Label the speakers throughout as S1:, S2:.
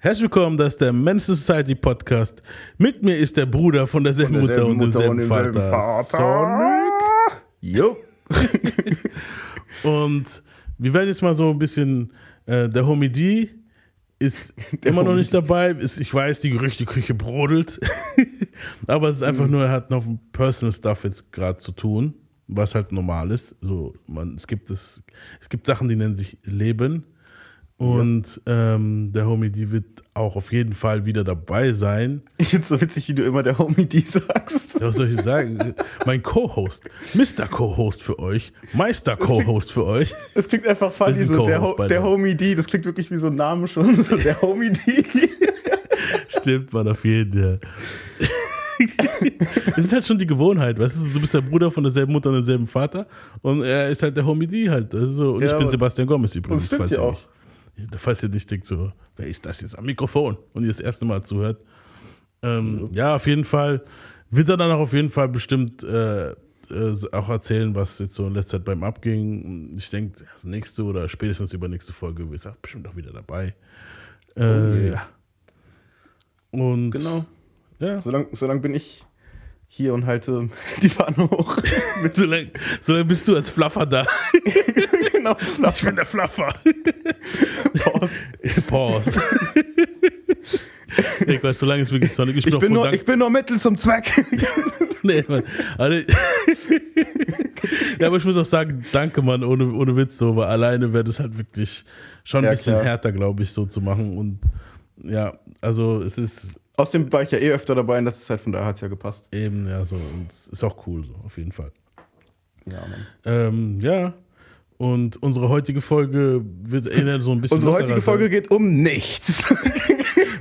S1: Herzlich willkommen, das ist der Men's Society Podcast. Mit mir ist der Bruder von derselben,
S2: Von derselben
S1: Mutter und
S2: Mutter
S1: demselben
S2: und demselben
S1: Vater.
S2: Vater. Jo.
S1: Und wir werden jetzt mal so ein bisschen, äh, der Homie D ist immer noch nicht dabei. Ist, ich weiß, die Gerüchteküche brodelt. Aber es ist einfach
S2: Mhm.
S1: nur, er hat noch Personal Stuff jetzt gerade zu tun, was halt normal ist. So, man, es, gibt es, es gibt Sachen, die nennen sich Leben. Und ähm, der Homie D wird auch auf jeden Fall wieder dabei sein.
S2: Ich find's so witzig, wie du immer der Homie die sagst.
S1: Was soll ich sagen? mein Co-Host, Mr. Co-Host für euch, Meister Co-Host für euch.
S2: Das klingt einfach funny, so der, Ho der Homie D, das klingt wirklich wie so ein Name schon. So der Homie D.
S1: Stimmt, man, auf jeden Fall. Es ist halt schon die Gewohnheit, weißt du, du bist der Bruder von derselben Mutter und demselben Vater und er ist halt der Homie D halt. Das ist so. Und
S2: Ja,
S1: ich bin Sebastian Gomez übrigens.
S2: Und stimmt ja auch.
S1: Nicht, falls ihr nicht denkt so, wer ist das jetzt am Mikrofon und ihr das erste Mal zuhört. Ähm, ja, auf jeden Fall wird er dann auch auf jeden Fall bestimmt äh, äh, auch erzählen, was jetzt so in letzter Zeit beim abging. Ich denke, das nächste oder spätestens übernächste Folge ist er bestimmt auch wieder dabei. Äh,
S2: yeah.
S1: ja. Und
S2: Genau.
S1: ja.
S2: So lange so lang bin ich hier und halte die Fahne hoch. Mit
S1: So lange so lang bist du als Fluffer da.
S2: genau,
S1: Ich bin der Fluffer.
S2: Pause.
S1: Pause. nee, Quatsch, so lange ist wirklich Sonic. Ich bin,
S2: Ich bin, nur, ich bin nur Mittel zum Zweck.
S1: Nee, Mann. Also, ja, aber ich muss auch sagen, danke, Mann, ohne, ohne Witz so, weil alleine wäre das halt wirklich schon ein
S2: Ja,
S1: bisschen
S2: klar.
S1: härter, glaube ich, so zu machen. Und ja, also es ist
S2: Außerdem war ich ja eh öfter dabei in letzter Zeit, von daher hat's ja gepasst.
S1: eben, ja, so, und es ist auch cool, so, auf jeden Fall.
S2: Ja, Mann.
S1: Ähm, ja. Und unsere heutige Folge wird eher so ein bisschen.
S2: Unsere heutige Folge geht um nichts.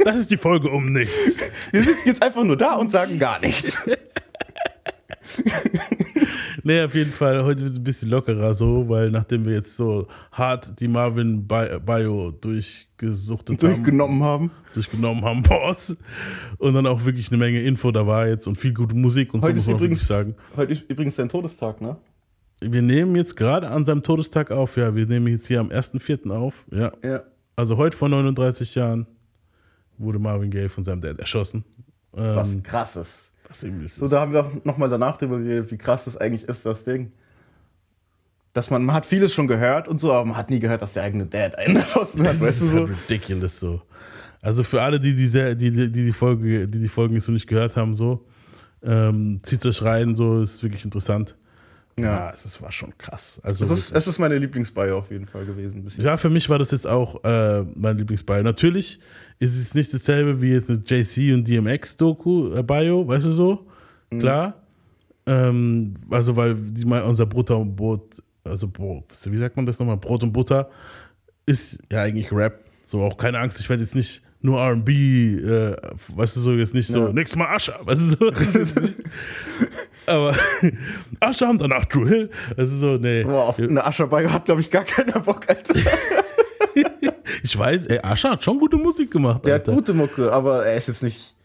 S1: Das ist die Folge um nichts.
S2: Wir sitzen jetzt einfach nur da und sagen gar nichts.
S1: Nee, auf jeden Fall, heute wird es ein bisschen lockerer so, weil nachdem wir jetzt so hart die Marvin Bi- Bio durchgesuchtet haben,
S2: Durchgenommen haben.
S1: durchgenommen haben, Boss, und dann auch wirklich eine Menge Info da war jetzt und viel gute Musik und so
S2: Heute
S1: muss
S2: ist,
S1: man
S2: übrigens,
S1: sagen.
S2: heute ist übrigens dein Todestag, ne?
S1: Wir nehmen jetzt gerade an seinem Todestag auf, ja, wir nehmen jetzt hier am 1.4. auf, ja.
S2: Ja.
S1: Also heute vor 39 Jahren wurde Marvin Gaye von seinem Dad erschossen. Ähm,
S2: Was krasses.
S1: was ist.
S2: So, da haben wir auch nochmal danach drüber geredet, wie krass das eigentlich ist, das Ding. Dass man, man hat vieles schon gehört und so, aber man hat nie gehört, dass der eigene Dad einen erschossen hat,
S1: Das
S2: weißt du
S1: ist
S2: so?
S1: halt ridiculous so. Also für alle, die die, die, die, die Folge, die die Folgen jetzt noch nicht gehört haben, so, ähm, zieht euch rein, so, ist wirklich interessant. Ja, es war schon krass. Also,
S2: Es ist, es ist meine Lieblingsbio auf jeden Fall gewesen.
S1: Ja, für mich war das jetzt auch äh, mein Lieblingsbio. Natürlich ist es nicht dasselbe wie jetzt eine JC und DMX-Doku, äh, Bio, weißt du so? Klar. Ähm, also, weil die, unser Butter und Brot, also, Brot, wie sagt man das nochmal? Brot und Butter ist ja eigentlich Rap. So, auch keine Angst, ich werde jetzt nicht nur RB, äh, weißt du so, jetzt nicht so,
S2: Ja.
S1: nächstes Mal Ascher, weißt du so. Aber Ascher und danach Drew Hill, das ist so, nee.
S2: Boah, auf eine Ascher-Bio hat, glaube ich, gar keiner Bock, Alter.
S1: Ich weiß, ey, Ascher hat schon gute Musik gemacht.
S2: Der hat
S1: Alter.
S2: gute Mucke, aber er ist jetzt nicht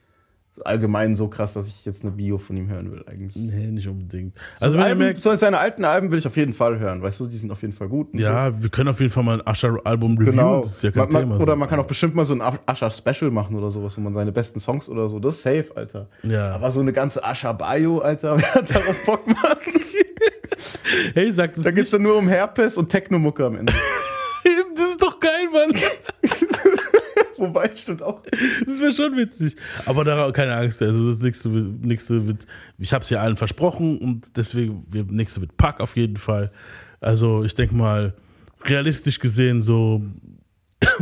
S2: allgemein so krass, dass ich jetzt eine Bio von ihm hören will, eigentlich.
S1: Nee, nicht unbedingt.
S2: Also
S1: wenn
S2: Alben,
S1: merkt,
S2: so seine alten Alben will ich auf jeden Fall hören, weißt du, die sind auf jeden Fall gut.
S1: ja, wir können auf jeden Fall mal ein Ascher-Album
S2: so.
S1: reviewen.
S2: Genau.
S1: Das ist ja kein
S2: man, man,
S1: Thema.
S2: oder
S1: so.
S2: man kann auch bestimmt mal so ein Ascher-Special machen oder sowas, wo man seine besten Songs oder so. Das ist safe, Alter.
S1: Ja.
S2: Aber so eine ganze Ascher-Bio, Alter, wer hat darauf Bock, Mann?
S1: Hey, sag das
S2: Da geht's dann nur um Herpes und Technomucke am Ende.
S1: Das ist doch geil, Mann.
S2: Wobei, stimmt auch.
S1: Das wäre schon witzig. Aber da, keine Angst, also das nächste, wird- nächste wird, ich habe es ja allen versprochen und deswegen, wir, nächste wird Pack auf jeden Fall. Also ich denke mal, realistisch gesehen, so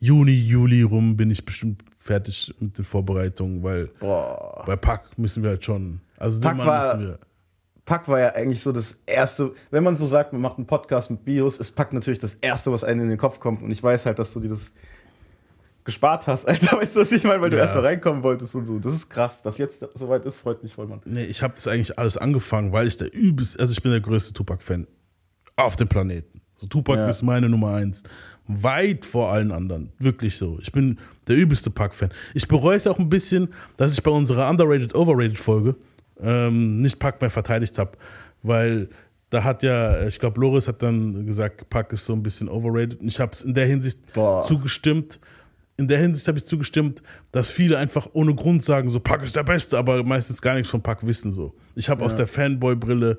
S1: Juni, Juli rum bin ich bestimmt fertig mit den Vorbereitungen, weil
S2: Boah.
S1: bei Pack müssen wir halt schon, also den
S2: Pack
S1: Mann
S2: war-
S1: müssen wir.
S2: Pack war ja eigentlich so das erste, wenn man so sagt, man macht einen Podcast mit Bios, ist Pack natürlich das erste, was einem in den Kopf kommt. Und ich weiß halt, dass du dir das gespart hast, Alter. Weißt du, was ich meine? Weil du
S1: Ja.
S2: erstmal reinkommen wolltest und so. Das ist krass. Dass jetzt soweit ist, freut mich voll, Mann.
S1: Nee, ich habe das eigentlich alles angefangen, weil ich der übelst, also ich bin der größte Tupac-Fan auf dem Planeten. So Tupac
S2: Ja.
S1: ist meine Nummer eins. Weit vor allen anderen. Wirklich so. Ich bin der übelste Pac-Fan. Ich bereue es auch ein bisschen, dass ich bei unserer Underrated, Overrated Folge ähm, nicht Pac mehr verteidigt habe. Weil da hat ja, ich glaube, Loris hat dann gesagt, Pac ist so ein bisschen overrated. Und ich habe es in der Hinsicht
S2: Boah.
S1: zugestimmt. In der Hinsicht habe ich zugestimmt, dass viele einfach ohne Grund sagen, so Pack ist der Beste, aber meistens gar nichts von Pack wissen so. Ich habe aus der Fanboy-Brille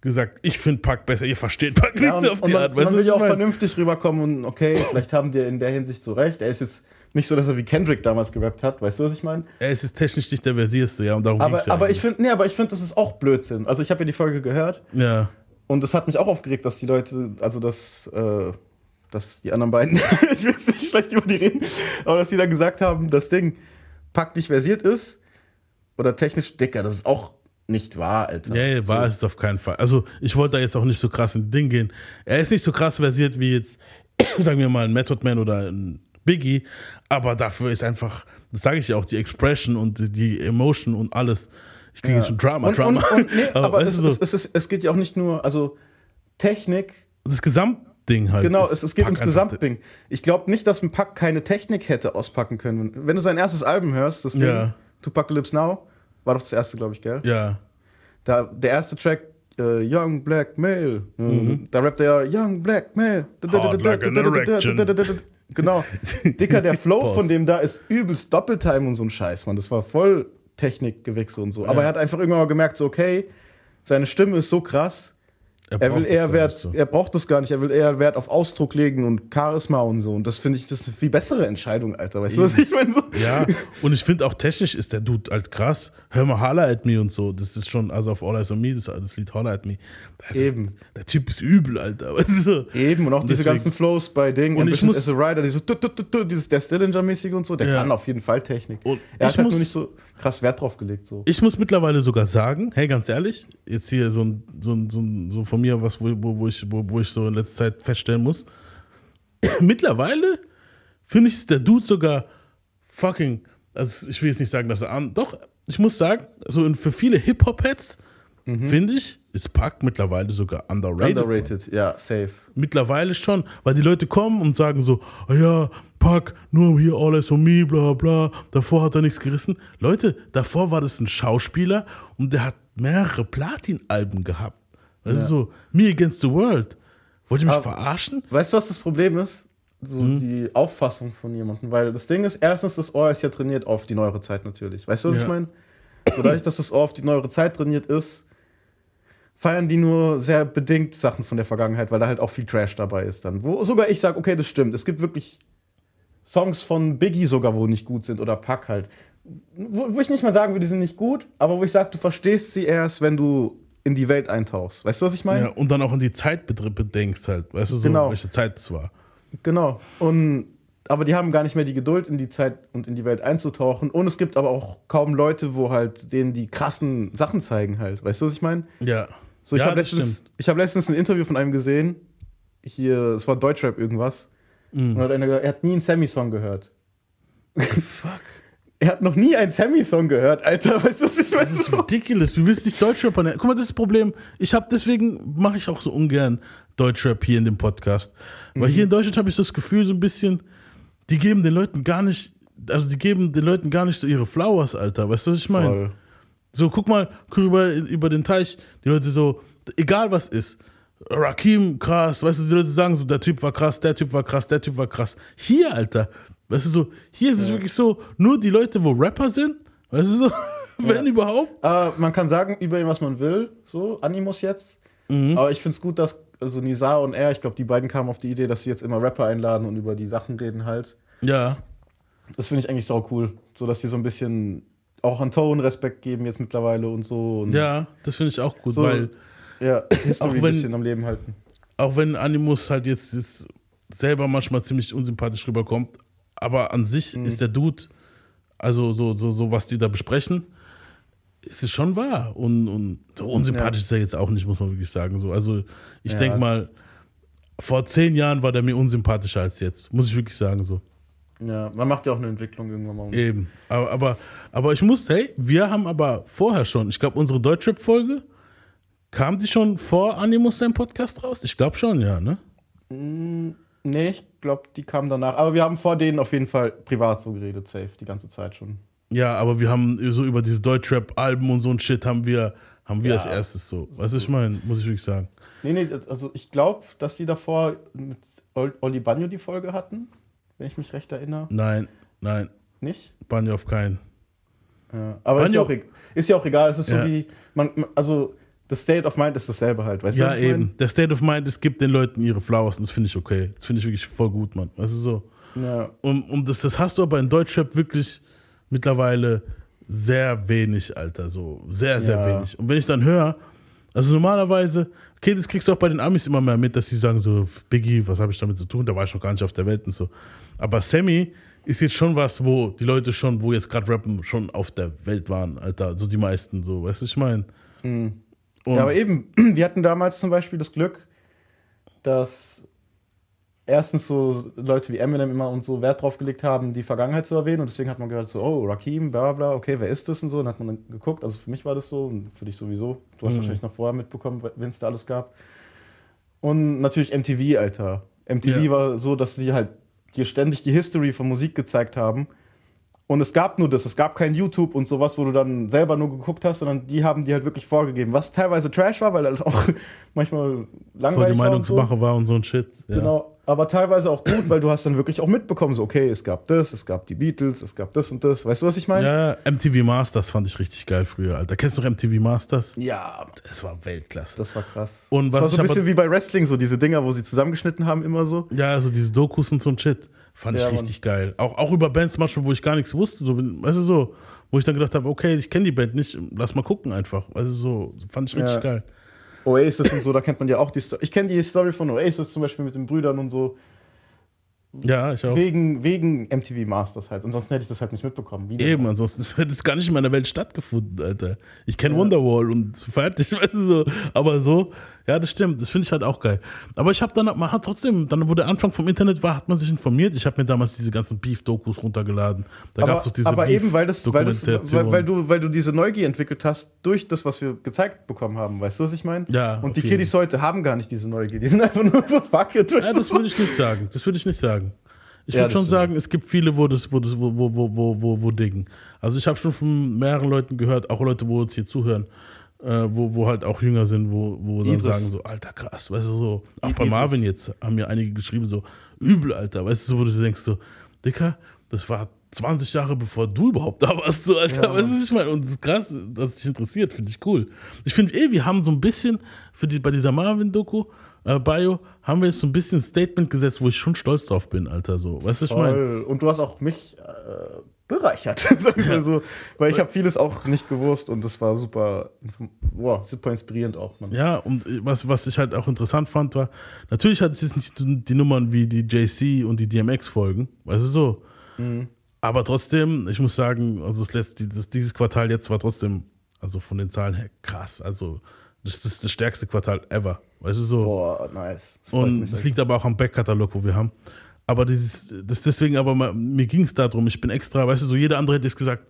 S1: gesagt, ich finde Pack besser, ihr versteht Pack nicht
S2: Ja,
S1: so auf die
S2: man,
S1: Art.
S2: man
S1: Weißt du,
S2: will ja auch
S1: meine?
S2: vernünftig rüberkommen und okay, vielleicht haben die in der Hinsicht so recht. Er ist jetzt nicht so, dass er wie Kendrick damals gerappt hat, weißt du, was ich meine?
S1: Er ist jetzt technisch nicht der versierste, ja, und darum
S2: Aber,
S1: ja
S2: aber ich finde, nee, aber ich finde, das ist auch Blödsinn. Also ich habe ja die Folge gehört
S1: Ja,
S2: und es hat mich auch aufgeregt, dass die Leute, also dass, äh, dass die anderen beiden, ich jetzt nicht schlecht über die reden, aber dass die dann gesagt haben, das Ding nicht versiert ist oder technisch dicker, das ist auch nicht wahr, Alter.
S1: ja, ja war es auf keinen Fall. Also, ich wollte da jetzt auch nicht so krass in Ding gehen. Er ist nicht so krass versiert wie jetzt, sagen wir mal, ein Method Man oder ein Biggie, aber dafür ist einfach, das sage ich ja auch, die Expression und die Emotion und alles. Ich klinge
S2: Ja.
S1: schon Drama,
S2: und,
S1: Drama.
S2: Und, und, nee, aber
S1: weißt
S2: es,
S1: so,
S2: es, es, ist, es geht ja auch nicht nur, also Technik,
S1: das Gesamtding halt.
S2: genau, es, es geht ums Gesamtding. Ich glaube nicht, dass ein Pack keine Technik hätte auspacken können. Wenn du sein erstes Album hörst, das Ding,
S1: Ja.
S2: Tupacalypse Now, war doch das erste, glaube ich, gell?
S1: Ja,
S2: Da, der erste Track, äh, Young Black Male, äh, da rappt er Young Black Male.
S1: Mhm. Hard like an erection.
S2: Genau. Dicker, der Flow von dem da ist übelst Doppeltime und so ein Scheiß, man. Das war voll Technikgewechsel und so. Aber
S1: Ja.
S2: er hat einfach irgendwann mal gemerkt, so, okay, seine Stimme ist so krass, er will
S1: braucht das
S2: eher
S1: gar
S2: Wert,
S1: nicht so.
S2: er braucht das gar nicht, er will eher Wert auf Ausdruck legen und Charisma und so. Und das finde ich, das ist eine viel bessere Entscheidung, Alter. Weißt du, was ich meine? So?
S1: Ja, und ich finde auch technisch ist der Dude halt krass. Hör mal Holla at Me und so. Das ist schon, also auf All Eyes on Me, das, das Lied Holla at Me. Das
S2: Eben.
S1: Ist, der Typ ist übel, Alter. Weißt du?
S2: Eben, und auch diese
S1: deswegen-
S2: ganzen Flows bei Ding.
S1: Und ich muss-
S2: as a Rider, dieses, tut, tut, tut, dieses der Stillinger-mäßige und so, der
S1: Ja.
S2: kann auf jeden Fall Technik.
S1: Und
S2: er
S1: ich
S2: hat halt
S1: muss-
S2: nur nicht so krass Wert drauf gelegt. So.
S1: Ich muss mittlerweile sogar sagen, hey, ganz ehrlich, jetzt hier so ein, so ein, so ein, so von mir was, wo, wo, wo, ich, wo, wo ich so in letzter Zeit feststellen muss. mittlerweile finde ich ist der Dude sogar fucking, also ich will jetzt nicht sagen, dass er an, doch, ich muss sagen, so in, für viele Hip-Hop-Heads finde ich, ist Pac mittlerweile sogar underrated.
S2: Underrated, ja, safe.
S1: Mittlerweile schon, weil die Leute kommen und sagen so, ah ja, Pack, nur hier All Eyes on Me, bla bla, davor hat er nichts gerissen. Leute, davor war das ein Schauspieler und der hat mehrere Platin-Alben gehabt. Also
S2: Ja.
S1: so, Me Against the World. Wollt ihr mich
S2: Aber-
S1: verarschen?
S2: Weißt du, was das Problem ist? So
S1: Mhm.
S2: die Auffassung von jemandem. Weil das Ding ist, erstens, das Ohr ist ja trainiert auf die neuere Zeit natürlich. Weißt du, was
S1: Ja.
S2: ich meine? So dadurch, dass das Ohr auf die neuere Zeit trainiert ist, feiern die nur sehr bedingt Sachen von der Vergangenheit, weil da halt auch viel Trash dabei ist dann. Wo sogar ich sage, okay, das stimmt. Es gibt wirklich Songs von Biggie sogar, wo nicht gut sind oder Pack halt. Wo, wo ich nicht mal sagen würde, die sind nicht gut, aber wo ich sage, du verstehst sie erst, wenn du in die Welt eintauchst. Weißt du, was ich meine?
S1: Ja, und dann auch an die Zeit bedenkst halt, weißt du so,
S2: Genau.
S1: welche Zeit es war.
S2: Genau. Und, aber die haben gar nicht mehr die Geduld, in die Zeit und in die Welt einzutauchen. Und es gibt aber auch kaum Leute, wo halt denen die krassen Sachen zeigen halt. Weißt du, was ich meine?
S1: Ja.
S2: So, ich
S1: ja,
S2: habe letztens, ich hab letztens ein Interview von einem gesehen. Hier, es war Deutschrap irgendwas.
S1: Mhm.
S2: Und hat einer gesagt, er hat nie einen Sammy-Song gehört.
S1: Fuck.
S2: Er hat noch nie einen Sammy-Song gehört, Alter. Weißt du, was ich
S1: Das ist
S2: meine?
S1: ridiculous. Wie willst du dich Deutschrap nennen? Guck mal, das ist das Problem. Ich habe deswegen mache ich auch so ungern Deutschrap hier in dem Podcast, weil hier in Deutschland habe ich das Gefühl so ein bisschen, die geben den Leuten gar nicht, also die geben den Leuten gar nicht so ihre Flowers, Alter. Weißt du, was ich meine? So, guck mal, guck über, über den Teich, die Leute so, egal was ist. Rakim, krass, weißt du, die Leute sagen so, der Typ war krass, der Typ war krass, der Typ war krass. Hier, Alter, weißt du so, hier ist es wirklich so, nur die Leute, wo Rapper sind, weißt du so, wenn überhaupt.
S2: Aber man kann sagen, über ihn, was man will, so, Animus jetzt.
S1: Mhm.
S2: Aber ich finde es gut, dass also Nisa und er, ich glaube, die beiden kamen auf die Idee, dass sie jetzt immer Rapper einladen und über die Sachen reden halt.
S1: Ja,
S2: Das finde ich eigentlich sau cool. So, dass die so ein bisschen auch an Tone Respekt geben jetzt mittlerweile und so. Und
S1: ja, das finde ich auch gut,
S2: So,
S1: weil
S2: ja, History
S1: Auch
S2: ein
S1: wenn-
S2: bisschen am Leben halten.
S1: auch wenn Animus halt jetzt, jetzt selber manchmal ziemlich unsympathisch rüberkommt, aber an sich
S2: Mhm.
S1: ist der Dude, also so, so, so was die da besprechen, ist es schon wahr. Und, und so unsympathisch
S2: Ja.
S1: ist er jetzt auch nicht, muss man wirklich sagen. So, also ich
S2: Ja.
S1: denke mal, vor zehn Jahren war der mir unsympathischer als jetzt, muss ich wirklich sagen so.
S2: Ja, man macht ja auch eine Entwicklung irgendwann mal.
S1: Eben. Aber, aber, aber ich muss, hey, wir haben aber vorher schon, ich glaube, unsere Deutschrap-Folge, kam die schon vor Animus sein Podcast raus? Ich glaube schon, ja, ne?
S2: Nee, ich glaube, die kamen danach. Aber wir haben vor denen auf jeden Fall privat so geredet, safe, die ganze Zeit schon.
S1: Ja, aber wir haben so über diese Deutschrap-Alben und so ein Shit haben wir, haben wir
S2: Ja.
S1: als erstes so. Weißt du, ich meine, muss ich wirklich sagen.
S2: Nee, nee, also ich glaube, dass die davor mit Ol- Oli Banjo die Folge hatten. wenn ich mich recht erinnere.
S1: Nein, nein,
S2: Nicht?
S1: Banjo auf keinen.
S2: Ja. Aber ist ja, auch, e- ist ja auch egal. Es ist
S1: Ja.
S2: so wie, man- also das State of Mind ist dasselbe halt. Weißt du,
S1: Ja,
S2: ich mein?
S1: eben. Der State of Mind, es gibt den Leuten ihre Flowers und das finde ich okay. Das finde ich wirklich voll gut, Mann. Weißt du so?
S2: Ja.
S1: Und, und das, das hast du aber in Deutschrap wirklich mittlerweile sehr wenig, Alter. So sehr, sehr
S2: Ja.
S1: wenig. Und wenn ich dann höre, also normalerweise, okay, das kriegst du auch bei den Amis immer mehr mit, dass sie sagen so, Biggie, was habe ich damit zu tun? Da war ich noch gar nicht auf der Welt und so. Aber Sammy ist jetzt schon was, wo die Leute schon, wo jetzt gerade rappen, schon auf der Welt waren, Alter. So die meisten, so, weißt du, was ich meine? Und
S2: ja, aber eben, wir hatten damals zum Beispiel das Glück, dass erstens so Leute wie Eminem immer und so Wert drauf gelegt haben, die Vergangenheit zu erwähnen. Und deswegen hat man gehört, so, oh, Rakim, bla bla, okay, wer ist das und so. Und dann hat man dann geguckt. Also für mich war das so und für dich sowieso. Du hast
S1: Mhm.
S2: wahrscheinlich noch vorher mitbekommen, wenn es da alles gab. Und natürlich MTV, Alter. MTV
S1: Ja.
S2: war so, dass die halt dir ständig die History von Musik gezeigt haben. Und es gab nur das, es gab kein YouTube und sowas, wo du dann selber nur geguckt hast, sondern die haben die halt wirklich vorgegeben, was teilweise Trash war, weil halt auch manchmal
S1: voll
S2: langweilig
S1: die
S2: war und so.
S1: Meinungsmache war und so ein Shit. Ja.
S2: Genau, aber teilweise auch gut, weil du hast dann wirklich auch mitbekommen, so okay, es gab das, es gab die Beatles, es gab das und das. Weißt du, was ich meine?
S1: Ja, MTV Masters fand ich richtig geil früher, Alter. Kennst du noch MTV Masters?
S2: Ja,
S1: Das war Weltklasse.
S2: das war krass.
S1: Und
S2: das
S1: was
S2: war so ein bisschen wie bei Wrestling, so diese Dinger, wo sie zusammengeschnitten haben, immer so.
S1: Ja, also diese Dokus und so ein Shit. Fand ich
S2: Ja, Mann.
S1: richtig geil. Auch, auch über Bands manchmal, wo ich gar nichts wusste. So, weißt du so, wo ich dann gedacht habe, okay, ich kenne die Band nicht, lass mal gucken einfach. Du so, fand ich richtig
S2: Ja.
S1: geil.
S2: Oasis und so, da kennt man ja auch die Story. Ich kenne die Story von Oasis zum Beispiel mit den Brüdern und so.
S1: Ja, ich auch.
S2: Wegen, wegen MTV Masters halt. Ansonsten hätte ich das halt nicht mitbekommen.
S1: Eben, ansonsten hätte es gar nicht in meiner Welt stattgefunden, Alter. Ich kenne Wonderwall und fertig, weißt du so. Aber so, ja, das stimmt. Das finde ich halt auch geil. Aber ich habe dann, man hat trotzdem, dann, wo der Anfang vom Internet war, hat man sich informiert. Ich habe mir damals diese ganzen Beef-Dokus runtergeladen. Da gab
S2: aber,
S1: es doch diese
S2: aber eben, weil, das, weil, das, weil, weil, du, weil du diese Neugier entwickelt hast durch das, was wir gezeigt bekommen haben. Weißt du, was ich meine?
S1: Ja,
S2: Und die. Kiddies heute haben gar nicht diese Neugier. Die sind einfach nur so fuck it.
S1: Ja, das würde ich nicht sagen. Das würde ich nicht sagen. Ich
S2: Ja,
S1: würde
S2: das
S1: schon
S2: stimmt.
S1: sagen, es gibt viele, wo das, wo das, wo, wo, wo, wo, wo, wo diggen. Also ich habe schon von mehreren Leuten gehört, auch Leute, wo uns hier zuhören, äh, wo, wo halt auch jünger sind, wo, wo dann
S2: Idris.
S1: sagen so, Alter, krass, weißt du so. Auch bei. Marvin jetzt haben mir einige geschrieben so, übel, Alter, weißt du so, wo du denkst so, Dicker, das war 20 Jahre bevor du überhaupt da warst, so, Alter,
S2: Ja,
S1: weißt du, ich meine? Und das ist krass, dass es dich interessiert, finde ich cool. Ich finde eh, wir haben so ein bisschen für die, bei dieser Marvin-Doku, äh, Bio, haben wir jetzt so ein bisschen ein Statement gesetzt, wo ich schon stolz drauf bin, Alter, so. Weißt du, was ich meine?
S2: Und du hast auch mich äh, bereichert, sagen wir so. Weil ich habe vieles auch nicht gewusst und das war super, wow, super inspirierend auch. Mann.
S1: Ja, und äh, was, was ich halt auch interessant fand, war, natürlich hat es jetzt nicht die Nummern wie die JC und die DMX-Folgen, weißt du so. Aber trotzdem, ich muss sagen, also das letzte, das, dieses Quartal jetzt war trotzdem, also von den Zahlen her krass. Also das, ist das stärkste Quartal ever. Weißt du so.
S2: Boah, nice. Das
S1: Und das
S2: echt.
S1: liegt aber auch am Backkatalog, wo wir haben. Aber dieses, das deswegen, aber mal, mir ging es darum, ich bin extra, weißt du, so jeder andere hätte jetzt gesagt,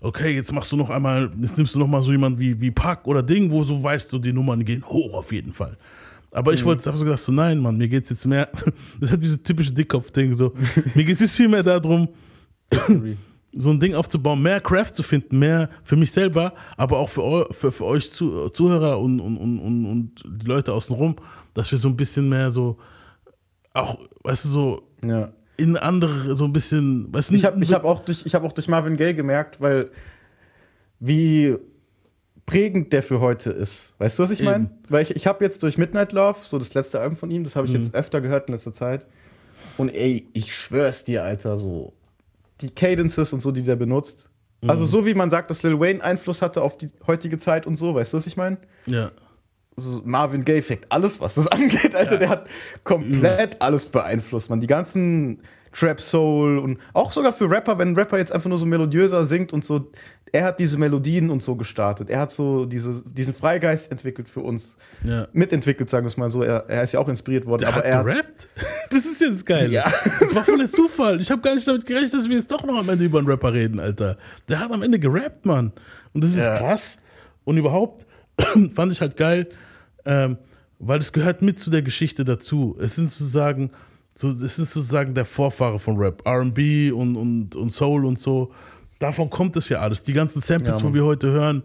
S1: okay, jetzt machst du noch einmal, jetzt nimmst du noch mal so jemanden wie, wie Pack oder Ding, wo du weißt, so die Nummern gehen hoch auf jeden Fall. Aber
S2: Mhm.
S1: ich wollte, hab so gedacht, so nein, Mann, mir geht's jetzt mehr, das hat dieses typische Dickkopf-Ding, so, mir geht es jetzt viel mehr darum, so ein Ding aufzubauen, mehr Craft zu finden, mehr für mich selber, aber auch für, eu, für, für euch zu, Zuhörer und, und, und, und, und die Leute außenrum, dass wir so ein bisschen mehr so, auch, weißt du, so
S2: Ja.
S1: in andere, so ein bisschen, weißt du,
S2: Ich habe ich hab auch, durch- ich hab auch durch Marvin Gaye gemerkt, weil wie prägend der für heute ist. Weißt du, was ich meine? Weil ich, ich habe jetzt durch Midnight Love, so das letzte Album von ihm, das habe ich
S1: Mhm.
S2: jetzt öfter gehört in letzter Zeit. Und ey, ich schwör's dir, Alter, so die Cadences und so, die der benutzt.
S1: Mhm.
S2: Also so wie man sagt, dass Lil Wayne Einfluss hatte auf die heutige Zeit und so, weißt du, was ich meine?
S1: ja,
S2: so Marvin Gaye fickt alles, was das angeht. Alter, der hat komplett alles beeinflusst, man. Die ganzen Trap Soul und auch sogar für Rapper, wenn ein Rapper jetzt einfach nur so melodiöser singt und so, er hat diese Melodien und so gestartet. Er hat so diese, diesen Freigeist entwickelt für uns.
S1: ja.
S2: Mitentwickelt, sagen wir es mal so. Er, er ist ja auch inspiriert worden,
S1: Der
S2: aber
S1: hat
S2: er
S1: gerappt? Das ist jetzt geil.
S2: Ja.
S1: Das war voll der Zufall. Ich habe gar nicht damit gerechnet, dass wir jetzt doch noch am Ende über einen Rapper reden, Alter. Der hat am Ende gerappt, Mann. Und das ist
S2: Ja.
S1: krass. Und überhaupt fand ich halt geil, ähm, weil es gehört mit zu der Geschichte dazu. Es sind sozusagen, so, es ist sozusagen der Vorfahre von Rap. RB und, und, und Soul und so. Davon kommt es ja alles. Die ganzen Samples,
S2: Ja,
S1: wo wir heute hören,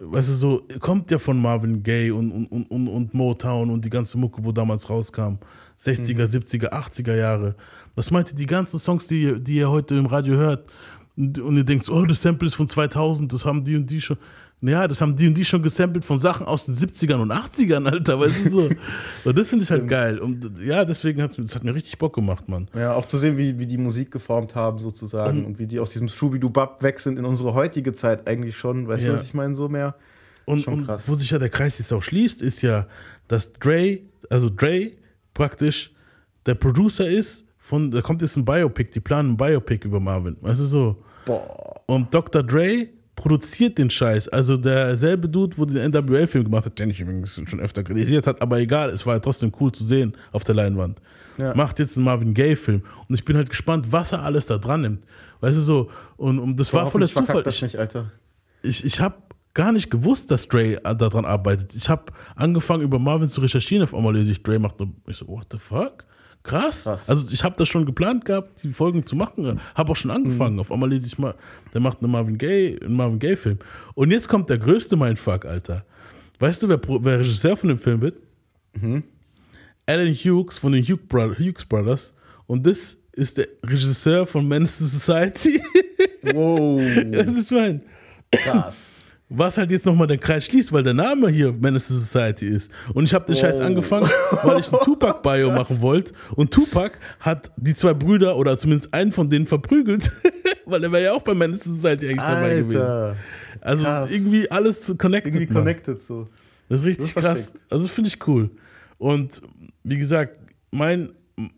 S1: weißt du, so, kommt ja von Marvin Gaye und, und, und, und, und Motown und die ganze Mucke, wo damals rauskam. 60er, 70er, 80er Jahre. Was meint ihr, die ganzen Songs, die, die ihr heute im Radio hört, und, und ihr denkt, oh, das Sample ist von 2000, das haben die und die schon. Ja, das haben die und die schon gesampelt von Sachen aus den 70ern und 80ern, Alter, weißt du so. und das finde ich halt geil. Und ja, deswegen hat es hat mir richtig Bock gemacht, Mann.
S2: Ja, auch zu sehen, wie, wie die Musik geformt haben, sozusagen. Und, und wie die aus diesem Schubidu-Bab weg sind in unsere heutige Zeit eigentlich schon. Weißt ja. du, was ich meine, so mehr.
S1: Und, und, wo sich ja der Kreis jetzt auch schließt, ist ja, dass Dre, also Dre praktisch der Producer ist von, da kommt jetzt ein Biopic, die planen ein Biopic über Marvin. Weißt du so? Boah. Und Dr. Dre produziert den Scheiß. Also derselbe Dude, wo den NWL-Film gemacht hat, den ich übrigens schon öfter kritisiert hat, aber egal, es war ja trotzdem cool zu sehen auf der Leinwand. Ja. Macht jetzt einen Marvin Gaye-Film. Und ich bin halt gespannt, was er alles da dran nimmt. Weißt du so, und, und das war voller Zufall.
S2: Das nicht, Alter.
S1: Ich, ich habe gar nicht gewusst, dass Dre daran arbeitet. Ich habe angefangen, über Marvin zu recherchieren. Auf einmal lese ich, Dre macht. Ich so, what the fuck? Krass. Krass. Also ich habe das schon geplant gehabt, die Folgen zu machen. Habe auch schon angefangen. Mhm. Auf einmal lese ich mal, der macht einen Marvin Gaye, einen Marvin Gaye Film. Und jetzt kommt der größte Mindfuck, Alter. Weißt du, wer, wer Regisseur von dem Film wird? Mhm. Alan Hughes von den Hughes Brothers. Und das ist der Regisseur von Menace Society. Wow. das ist mein. Krass. Was halt jetzt nochmal den Kreis schließt, weil der Name hier Menace Society ist. Und ich habe den oh. Scheiß angefangen, weil ich ein Tupac-Bio machen wollte. Und Tupac hat die zwei Brüder oder zumindest einen von denen verprügelt, weil er wäre ja auch bei Menace Society eigentlich Alter. dabei gewesen. Also krass. irgendwie alles connected.
S2: Irgendwie connected so.
S1: Das ist richtig das krass. Also das finde ich cool. Und wie gesagt, mein,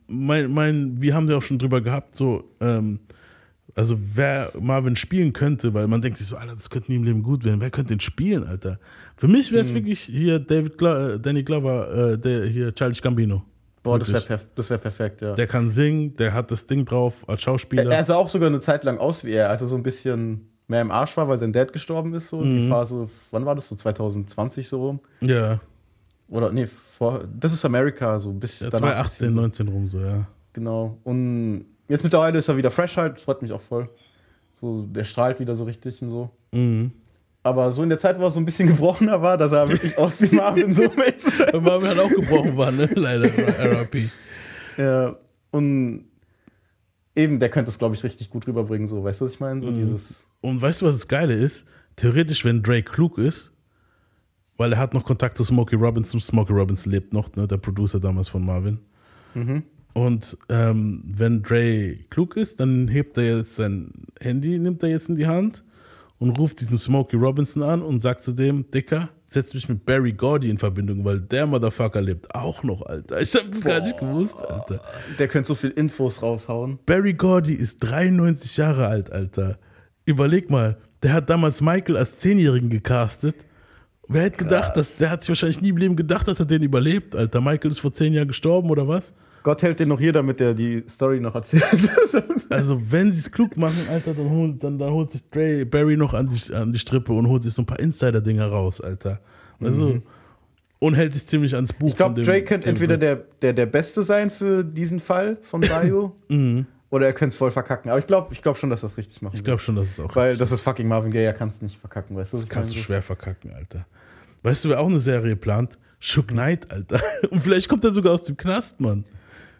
S1: mein, mein, wir haben ja auch schon drüber gehabt, so, ähm, also wer Marvin spielen könnte, weil man denkt sich so, Alter, das könnte nie im Leben gut werden. Wer könnte den spielen, Alter? Für mich wäre es mhm. wirklich hier David Glo äh, Danny Glover, äh, der hier Charles Gambino.
S2: Boah, wirklich. das wäre perf wär perfekt, ja.
S1: Der kann singen, der hat das Ding drauf als Schauspieler.
S2: Er, er sah auch sogar eine Zeit lang aus wie er, als er so ein bisschen mehr im Arsch war, weil sein Dad gestorben ist, so. Mhm. Die Phase, wann war das? So 2020 so rum?
S1: Ja.
S2: Oder, nee, vor, das ist Amerika, so bis
S1: ja, 2018, so. 19 rum, so, ja.
S2: Genau. Und Jetzt mittlerweile ist er wieder fresh halt, das freut mich auch voll. So, der strahlt wieder so richtig und so. Mhm. Aber so in der Zeit, wo er so ein bisschen gebrochener war, dass er wirklich aus wie Marvin so
S1: mit. Marvin hat auch gebrochen war, ne? Leider, RRP.
S2: Ja, und eben, der könnte es, glaube ich, richtig gut rüberbringen, so, weißt du, was ich meine? So mhm. dieses.
S1: Und weißt du, was das Geile ist? Theoretisch, wenn Drake klug ist, weil er hat noch Kontakt zu Smokey Robinson, Smokey Robinson lebt noch, ne, der Producer damals von Marvin. Mhm. Und ähm, wenn Dre klug ist, dann hebt er jetzt sein Handy, nimmt er jetzt in die Hand und ruft diesen Smokey Robinson an und sagt zu dem, Dicker, setz mich mit Barry Gordy in Verbindung, weil der Motherfucker lebt auch noch, Alter. Ich hab das Boah, gar nicht gewusst, Alter.
S2: Der könnte so viel Infos raushauen.
S1: Barry Gordy ist 93 Jahre alt, Alter. Überleg mal, der hat damals Michael als Zehnjährigen gecastet. Wer hätte gedacht, dass der hat sich wahrscheinlich nie im Leben gedacht, dass er den überlebt, Alter. Michael ist vor zehn Jahren gestorben oder was?
S2: Gott hält den noch hier, damit er die Story noch erzählt.
S1: also, wenn sie es klug machen, Alter, dann holt, dann, dann holt sich Dre, Barry noch an die, an die Strippe und holt sich so ein paar Insider-Dinger raus, Alter. Also, mhm. und hält sich ziemlich ans Buch.
S2: Ich glaube, Dre könnte entweder der, der, der Beste sein für diesen Fall von Bayou. mhm. Oder er könnte es voll verkacken. Aber ich glaube ich glaub schon, dass er es richtig macht.
S1: Ich glaube schon, dass es auch
S2: Weil das ist fucking Marvin Gaye, er kann es nicht verkacken, weißt du?
S1: Das kannst du schwer verkacken, Alter. Weißt du, wer auch eine Serie plant? Shook Knight, Alter. Und vielleicht kommt er sogar aus dem Knast, Mann.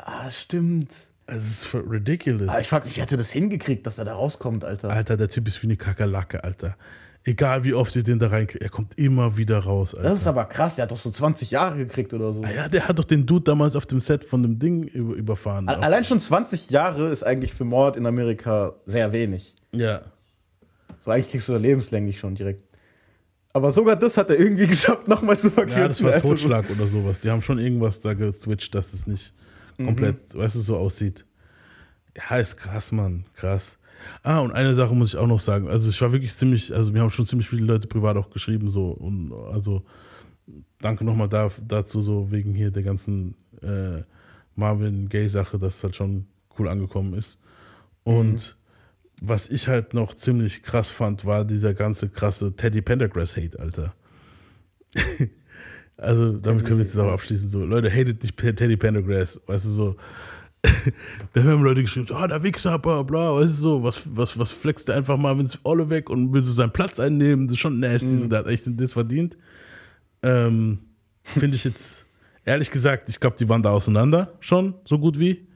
S2: Ah, stimmt.
S1: Es ist ridiculous.
S2: Aber ich frage mich, wie hat er das hingekriegt, dass er da rauskommt, Alter?
S1: Alter, der Typ ist wie eine Kakerlake, Alter. Egal wie oft ihr den da reinkriegt, er kommt immer wieder raus,
S2: Alter. Das ist aber krass, der hat doch so 20 Jahre gekriegt oder so.
S1: Ah ja, der hat doch den Dude damals auf dem Set von dem Ding überfahren.
S2: Allein schon 20 Jahre ist eigentlich für Mord in Amerika sehr wenig.
S1: Ja.
S2: So eigentlich kriegst du da lebenslänglich schon direkt. Aber sogar das hat er irgendwie geschafft, nochmal zu verkürzen. Ja,
S1: das war Totschlag oder sowas. Die haben schon irgendwas da geswitcht, dass es nicht komplett, mhm. weißt du, so aussieht. Ja, ist krass, Mann, krass. Ah, und eine Sache muss ich auch noch sagen. Also ich war wirklich ziemlich, also mir haben schon ziemlich viele Leute privat auch geschrieben, so und also danke nochmal da, dazu, so wegen hier der ganzen äh, Marvin Gay-Sache, dass es halt schon cool angekommen ist. Und mhm. was ich halt noch ziemlich krass fand, war dieser ganze krasse Teddy Pendergrass-Hate, Alter. Also damit können wir jetzt auch abschließen. So, Leute, hatet nicht Teddy Pendergrass, weißt du so. da haben Leute geschrieben, oh, der Wichser, bla bla, weißt du so, was, was, was flext der einfach mal ins Olle weg und will so seinen Platz einnehmen, das ist schon nasty, mhm. so, der hat echt das verdient. Ähm, Finde ich jetzt, Ehrlich gesagt, ich glaube, die waren da auseinander schon, so gut wie.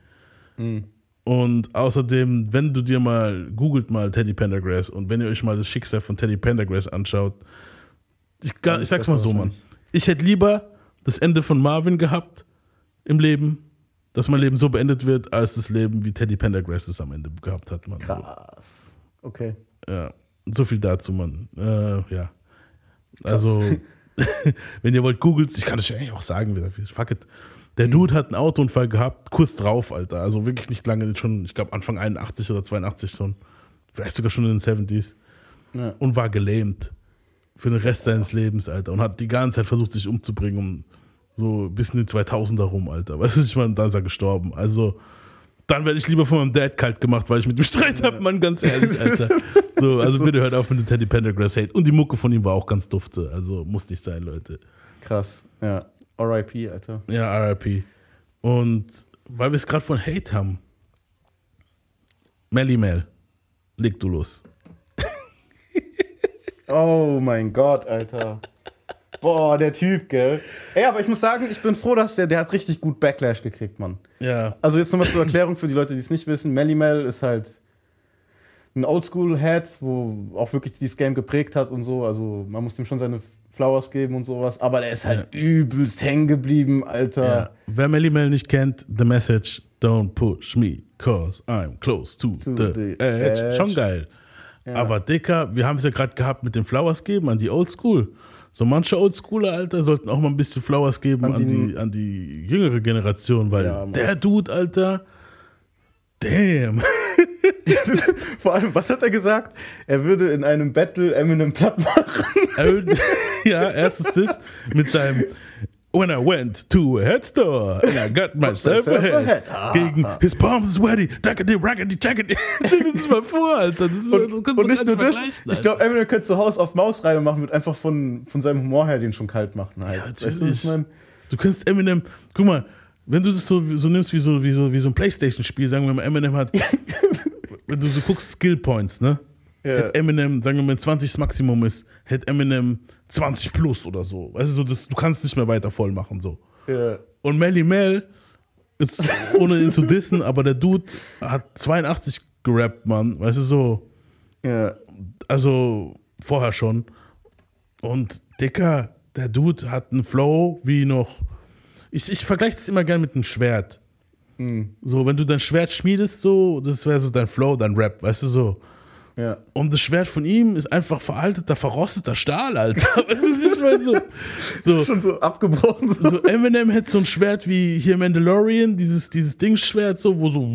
S1: Und außerdem, wenn du dir mal, googelt mal Teddy Pendergrass und wenn ihr euch mal das Schicksal von Teddy Pendergrass anschaut, ich, ich sag's mal so, Mann. Ich hätte lieber das Ende von Marvin gehabt im Leben, dass mein Leben so beendet wird, als das Leben, wie Teddy Pendergrass es am Ende gehabt hat, Mann.
S2: Krass. Okay.
S1: Ja, so viel dazu, Mann. Äh, ja. Also, wenn ihr wollt, googelt ich kann euch eigentlich auch sagen, wie das ist. Fuck it. Der Dude hat einen Autounfall gehabt, kurz drauf, Alter. Also wirklich nicht lange, schon, ich glaube Anfang 81 oder 82 schon. Vielleicht sogar schon in den 70s.
S2: Ja.
S1: Und war gelähmt. Für den Rest seines Lebens, Alter. Und hat die ganze Zeit versucht, sich umzubringen. Um so bis in die 2000er rum, Alter. Weißt du, ich meine, dann ist er gestorben. Also, dann werde ich lieber von meinem Dad kalt gemacht, weil ich mit dem Streit habe, Mann, ganz ehrlich, Alter. So, also bitte hört auf mit dem Teddy Pendergrass Hate. Und die Mucke von ihm war auch ganz dufte. Also muss nicht sein, Leute.
S2: Krass. Ja. RIP, Alter.
S1: Ja, RIP. Und weil wir es gerade von Hate haben, Melly Mel, leg du los.
S2: Oh mein Gott, Alter. Boah, der Typ, gell? Ey, aber ich muss sagen, ich bin froh, dass der, der hat richtig gut Backlash gekriegt, Mann.
S1: Ja,
S2: Also jetzt nochmal zur Erklärung für die Leute, die es nicht wissen. Melly Mel ist halt ein Oldschool-Head, wo auch wirklich dieses Game geprägt hat und so. Also man muss ihm schon seine Flowers geben und sowas. Aber der ist halt übelst hängen geblieben, Alter.
S1: ja. Wer Melly Mel nicht kennt, the message, don't push me, cause I'm close to,
S2: To
S1: the,
S2: the
S1: edge.
S2: edge.
S1: Schon geil. Aber Dicker, wir haben es ja gerade gehabt mit den Flowers geben an die Oldschool. So manche Oldschooler, Alter, sollten auch mal ein bisschen Flowers geben an,
S2: An
S1: die,
S2: die-
S1: an die jüngere Generation, weil
S2: Ja,
S1: der Dude, Alter, damn.
S2: Vor allem, was hat er gesagt? Er würde in einem Battle Eminem platt machen.
S1: Ja, erstens das mit seinem When I went to a head store and I got myself a head
S2: Ah,
S1: gegen His palms sweaty, dackety, rackety, jackety. Stell dir das mal vor, Alter. Das, ist, das
S2: Und,
S1: kannst
S2: und nicht nur das, ich glaube, Eminem könnte zu Hause auf Mausreihe machen, wird einfach von, von seinem Humor her den schon kalt machen. Halt.
S1: Ja,
S2: Weißt du,
S1: natürlich.
S2: ich mein?
S1: Du kannst Eminem, guck mal, wenn du das so, so nimmst wie so, wie so, wie so ein Playstation-Spiel, sagen wir mal, Eminem hat, wenn du so guckst, Skill Points, ne?
S2: Ja.
S1: Hätte Eminem, sagen wir mal, 20 das Maximum ist, hätte Eminem 20 plus oder so. Weißt du, so, das, du kannst nicht mehr weiter voll machen, so.
S2: Ja.
S1: Und Melly Mel, ist, ohne ihn zu dissen, aber der Dude hat 82 gerappt, Mann. Weißt du, so,
S2: Ja.
S1: also vorher schon. Und Dicker, der Dude hat einen Flow wie noch. Ich, ich vergleiche das immer gerne mit einem Schwert. So, wenn du dein Schwert schmiedest, so, das wäre so dein Flow, dein Rap, weißt du so.
S2: Ja.
S1: Und das Schwert von ihm ist einfach veralteter, verrosteter Stahl, Alter. Weißt du, was ich meine? So, so,
S2: Schon so abgebrochen. So.
S1: Eminem hätte so ein Schwert wie hier Mandalorian, dieses, dieses Dingschwert, so, wo so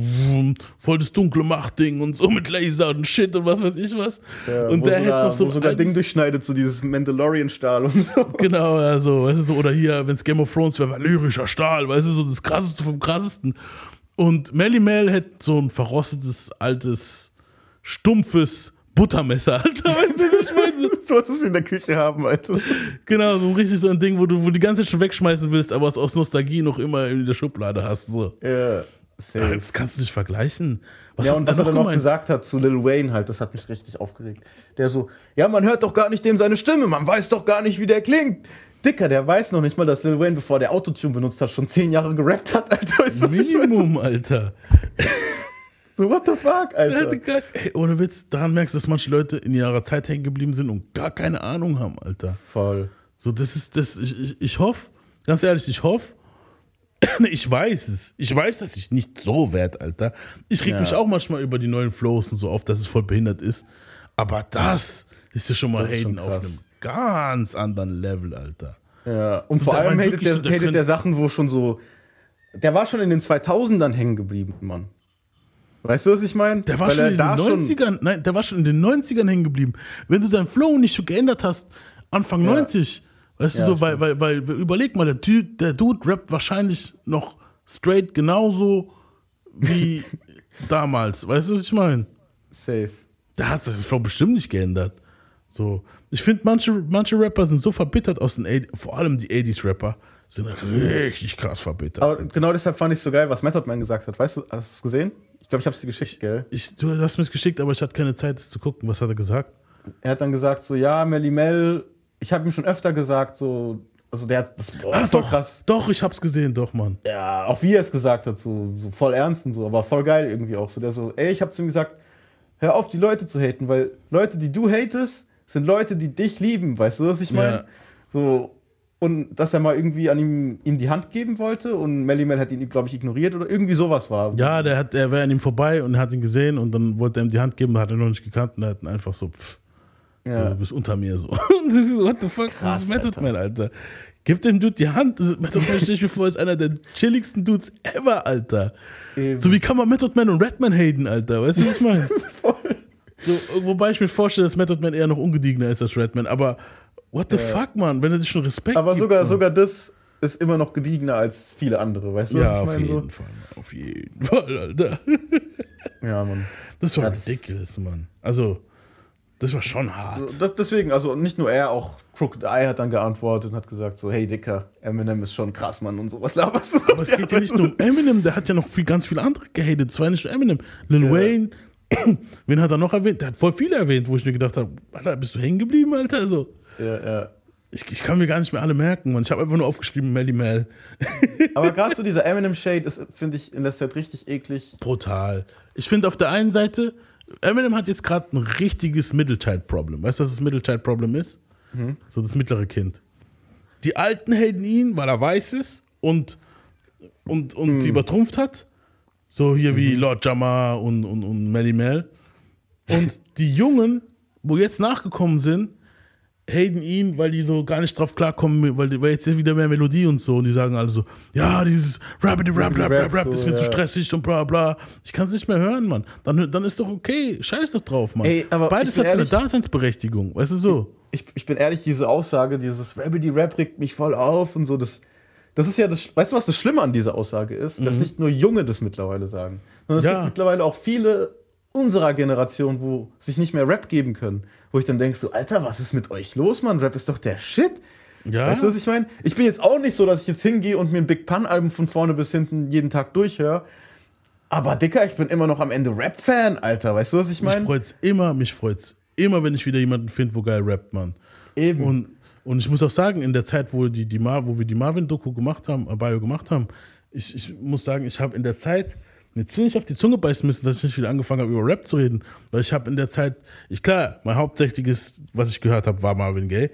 S1: voll das dunkle Machtding und so mit Laser und Shit und was weiß ich was.
S2: Ja,
S1: und der hätte
S2: sogar,
S1: noch so
S2: wo
S1: ein
S2: sogar
S1: altes-
S2: Ding durchschneidet, so dieses Mandalorian-Stahl und so.
S1: Genau, also, weißt du, so, oder hier, wenn es Game of Thrones wäre, valyrischer Stahl, weißt du, so das krasseste vom krassesten. Und Melly Mel hätte so ein verrostetes, altes, stumpfes Buttermesser, Alter, weißt du, was ich meine? So,
S2: was wir in der Küche haben, Alter.
S1: Genau, so richtig so ein Ding, wo du, wo du die ganze Zeit schon wegschmeißen willst, aber es aus Nostalgie noch immer in der Schublade hast. So.
S2: Ja. Safe.
S1: Das kannst du nicht vergleichen. Was
S2: Ja, und was er dann noch
S1: gemeint?
S2: gesagt hat zu Lil Wayne halt, das hat mich richtig aufgeregt. Der so, ja, man hört doch gar nicht dem seine Stimme, man weiß doch gar nicht, wie der klingt. Dicker, der weiß noch nicht mal, dass Lil Wayne, bevor der Autotune benutzt hat, schon zehn Jahre gerappt hat, Alter. Ist das
S1: Minimum, Alter.
S2: So, what the fuck, Alter?
S1: Digga, ey, ohne Witz, daran merkst du, dass manche Leute in ihrer Zeit hängen geblieben sind und gar keine Ahnung haben, Alter.
S2: Voll.
S1: So, das ist, das, ich, ich, ich hoffe, ganz ehrlich, ich hoffe, ich weiß es. Ich weiß, dass ich nicht so werd, Alter. Ich reg
S2: Ja.
S1: mich auch manchmal über die neuen Flows und so auf, dass es voll behindert ist. Aber das ist ja schon mal Hayden auf einem ganz anderen Level, Alter.
S2: Ja, und
S1: So,
S2: vor allem hatet der,
S1: so, der
S2: hatet der Sachen, wo schon so. Der war schon in den 2000ern hängen geblieben, Mann. Weißt du, was ich meine?
S1: Der war schon in den 90ern, nein, der war schon in den 90ern hängen geblieben. Wenn du deinen Flow nicht so geändert hast, Anfang
S2: Ja.
S1: 90, weißt
S2: Ja,
S1: du so, weil, weil, weil, überleg mal, der, Dude, der Dude rappt wahrscheinlich noch straight genauso wie damals. Weißt du, was ich meine?
S2: Safe.
S1: Der hat das Flow bestimmt nicht geändert. So. Ich finde, manche, manche Rapper sind so verbittert aus den 80 vor allem die 80s-Rapper sind richtig krass verbittert.
S2: Aber genau deshalb fand ich so geil, was Method Man gesagt hat. Weißt du, hast du es gesehen? Ich glaube, ich habe es dir geschickt, gell?
S1: ich, du hast mir das geschickt, aber ich hatte keine Zeit, das zu gucken. Was hat er gesagt?
S2: Er hat dann gesagt so, ja, Melly Mel, ich habe ihm schon öfter gesagt, so, also der hat das boah,
S1: Ah, doch,
S2: krass.
S1: doch, ich hab's gesehen, doch, Mann.
S2: Ja, auch wie er es gesagt hat, so, so voll ernst und so, aber voll geil irgendwie auch. So der so, ey, ich hab zu ihm gesagt, hör auf, die Leute zu haten, weil Leute, die du hatest, sind Leute, die dich lieben, weißt du, was ich meine?
S1: Ja.
S2: So, und dass er mal irgendwie an ihm, ihm die Hand geben wollte und Melly Mel hat ihn, glaube ich, ignoriert oder irgendwie sowas war.
S1: Ja, der hat, der wäre an ihm vorbei und hat ihn gesehen und dann wollte er ihm die Hand geben, hat er noch nicht gekannt und er hat ihn einfach so, pff, so
S2: Ja.
S1: du bist unter mir so. Und ist so, what the fuck, das ist Method
S2: Alter.
S1: Man, Alter. Gib dem Dude die Hand. Method Man, stell ich mir vor, ist einer der chilligsten Dudes ever, Alter.
S2: Eben.
S1: So wie kann man Method Man und Redman haten, Alter? Weißt du, was ich meine? so, wobei ich mir vorstelle, dass Method Man eher noch ungediegener ist als Redman, aber what the fuck, man, wenn er sich schon Respekt
S2: Aber
S1: gibt,
S2: sogar,
S1: Mann.
S2: sogar das ist immer noch gediegener als viele andere, weißt du?
S1: Ja, auf jeden Fall, Mann, auf jeden Fall, Alter.
S2: So? Ja, Mann.
S1: Das war
S2: Ja,
S1: ridiculous, Mann. Also, das war schon hart.
S2: So, das, deswegen, also nicht nur er, auch Crooked Eye hat dann geantwortet und hat gesagt so, hey Dicker, Eminem ist schon krass, Mann und so. Was laberst du?
S1: Aber es geht ja nicht nur um Eminem, der hat ja noch viel, ganz viele andere gehatet. Es war nicht nur Eminem. Lil
S2: Ja.
S1: Wayne, wen hat er noch erwähnt? Der hat voll viele erwähnt, wo ich mir gedacht habe, Alter, bist du hängen geblieben, Alter? Also,
S2: Ja, ja.
S1: ich, ich kann mir gar nicht mehr alle merken, Mann. Ich habe einfach nur aufgeschrieben, Melly Mel.
S2: Aber gerade so dieser Eminem-Shade ist, finde ich, in letzter Zeit richtig eklig.
S1: Brutal. Ich finde auf der einen Seite, Eminem hat jetzt gerade ein richtiges Middle-Child-Problem. Weißt du, was das Middle-Child-Problem ist? So das mittlere Kind. Die Alten haten ihn, weil er weiß ist und, und, und sie übertrumpft hat. So hier wie Lord Jamar und, und, und Melly Mel. Und die Jungen, wo jetzt nachgekommen sind, haten ihn, weil die so gar nicht drauf klarkommen, weil, die- weil jetzt ist wieder mehr Melodie und so. Und die sagen alle so, ja, dieses Rabbity Rap, Rap, Rap, Rap, ist mir zu stressig und bla bla. Ich kann es nicht mehr hören, Mann. Dann, dann ist doch okay. Scheiß doch drauf, Mann.
S2: Ey,
S1: Beides hat seine
S2: ehrlich-
S1: Daseinsberechtigung. Weißt du so?
S2: Ich, ich bin ehrlich, diese Aussage, dieses Rabbity Rap regt mich voll auf und so, das, das ist ja das, weißt du, was das Schlimme an dieser Aussage ist? Dass nicht nur Junge das mittlerweile sagen, sondern es
S1: Ja.
S2: gibt mittlerweile auch viele unserer Generation, wo sich nicht mehr Rap geben können. Wo ich dann denke, so, Alter, was ist mit euch los, Mann? Rap ist doch der Shit.
S1: Ja.
S2: Weißt du, was ich meine? Ich bin jetzt auch nicht so, dass ich jetzt hingehe und mir ein Big Pun-Album von vorne bis hinten jeden Tag durchhöre. Aber Dicker, ich bin immer noch am Ende Rap-Fan, Alter. Weißt du, was ich
S1: Mich
S2: meine?
S1: freut's immer, mich freut's immer, wenn ich wieder jemanden finde, wo geil rappt, Mann.
S2: Eben.
S1: Und, und ich muss auch sagen, in der Zeit, wo, die, die Mar wo wir die Marvin-Doku gemacht haben, äh, Bio gemacht haben, ich, ich muss sagen, ich habe in der Zeit mir ziemlich auf die Zunge beißen müssen, dass ich nicht wieder angefangen habe, über Rap zu reden. Weil ich habe in der Zeit, ich klar, mein hauptsächliches, was ich gehört habe, war Marvin Gaye.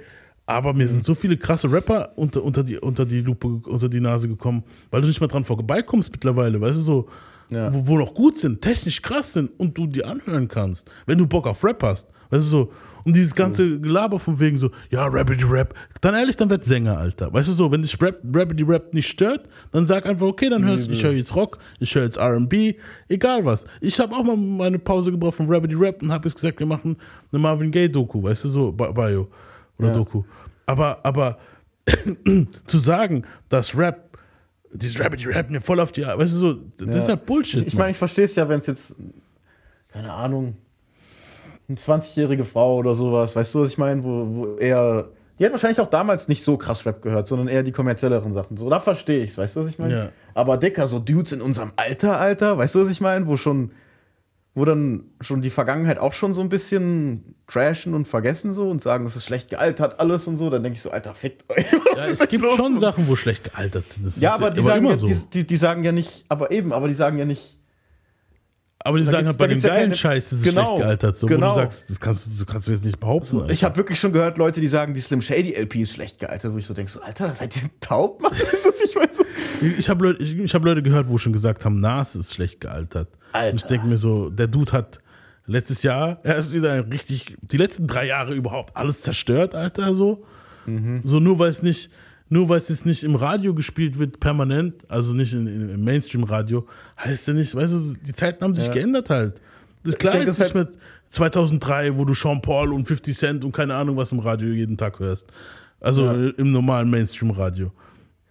S1: Aber mir sind so viele krasse Rapper unter, unter, die, unter die Lupe, unter die Nase gekommen, weil du nicht mehr dran vorbeikommst mittlerweile, weißt du, so,
S2: Ja.
S1: wo, wo noch gut sind, technisch krass sind und du die anhören kannst, wenn du Bock auf Rap hast. Weißt du so, und dieses ganze Gelaber von wegen so, ja, Rabbity Rap, dann ehrlich, dann wird Sänger, Alter. Weißt du so, wenn dich Rap, Rabbity Rap nicht stört, dann sag einfach, okay, dann hörst du, ich höre jetzt Rock, ich höre jetzt RB, egal was. Ich habe auch mal meine Pause gebraucht von Rabbity Rap und habe jetzt gesagt, wir machen eine Marvin Gaye Doku, weißt du so, Bi- Bio oder
S2: Ja.
S1: Doku. Aber, aber zu sagen, dass Rap, dieses Rabbity Rap mir voll auf die, weißt du so, das
S2: Ja.
S1: ist halt Bullshit.
S2: Ich meine, ich verstehe es ja, wenn es jetzt, keine Ahnung, eine 20-jährige Frau oder sowas, weißt du, was ich meine, wo, wo eher, die hat wahrscheinlich auch damals nicht so krass Rap gehört, sondern eher die kommerzielleren Sachen. So, da verstehe ich weißt du, was ich meine?
S1: Ja.
S2: Aber Dicker, so Dudes in unserem Alter, Alter, weißt du, was ich meine, wo schon, wo dann schon die Vergangenheit auch schon so ein bisschen crashen und vergessen so und sagen, es ist schlecht gealtert, alles und so, dann denke ich so, Alter, fickt euch.
S1: Ja, es gibt schon Sachen, wo schlecht gealtert sind. Das
S2: Ja,
S1: ist
S2: aber die sagen
S1: immer
S2: ja,
S1: so.
S2: die, die, die sagen ja nicht, aber eben, aber die sagen ja nicht,
S1: aber die
S2: da
S1: sagen halt bei
S2: ja
S1: geilen
S2: keine-
S1: Scheiß, ist
S2: Genau,
S1: schlecht gealtert. So, wo
S2: genau.
S1: du sagst, das kannst, du- das kannst du jetzt nicht behaupten. Alter.
S2: Ich habe wirklich schon gehört, Leute, die sagen, die Slim Shady LP ist schlecht gealtert, wo ich so denke, so, Alter, seid ihr taub, Mann? Ist das nicht mal so?
S1: Ich habe Leute, ich, ich hab Leute gehört, wo schon gesagt haben, Nas ist schlecht gealtert.
S2: Alter.
S1: Und ich denke mir so, der Dude hat letztes Jahr, er ist wieder richtig, die letzten drei Jahre überhaupt alles zerstört, Alter, so.
S2: Mhm.
S1: So nur weil es nicht, nur weil es jetzt nicht im Radio gespielt wird, permanent, also nicht in, in, im Mainstream-Radio, heißt ja nicht, weißt du, die Zeiten haben sich
S2: Ja.
S1: geändert halt. Das ist klar,
S2: denke,
S1: ist nicht mehr 2003, wo du Sean Paul und 50 Cent und keine Ahnung was im Radio jeden Tag hörst. Also
S2: Ja.
S1: im normalen Mainstream-Radio.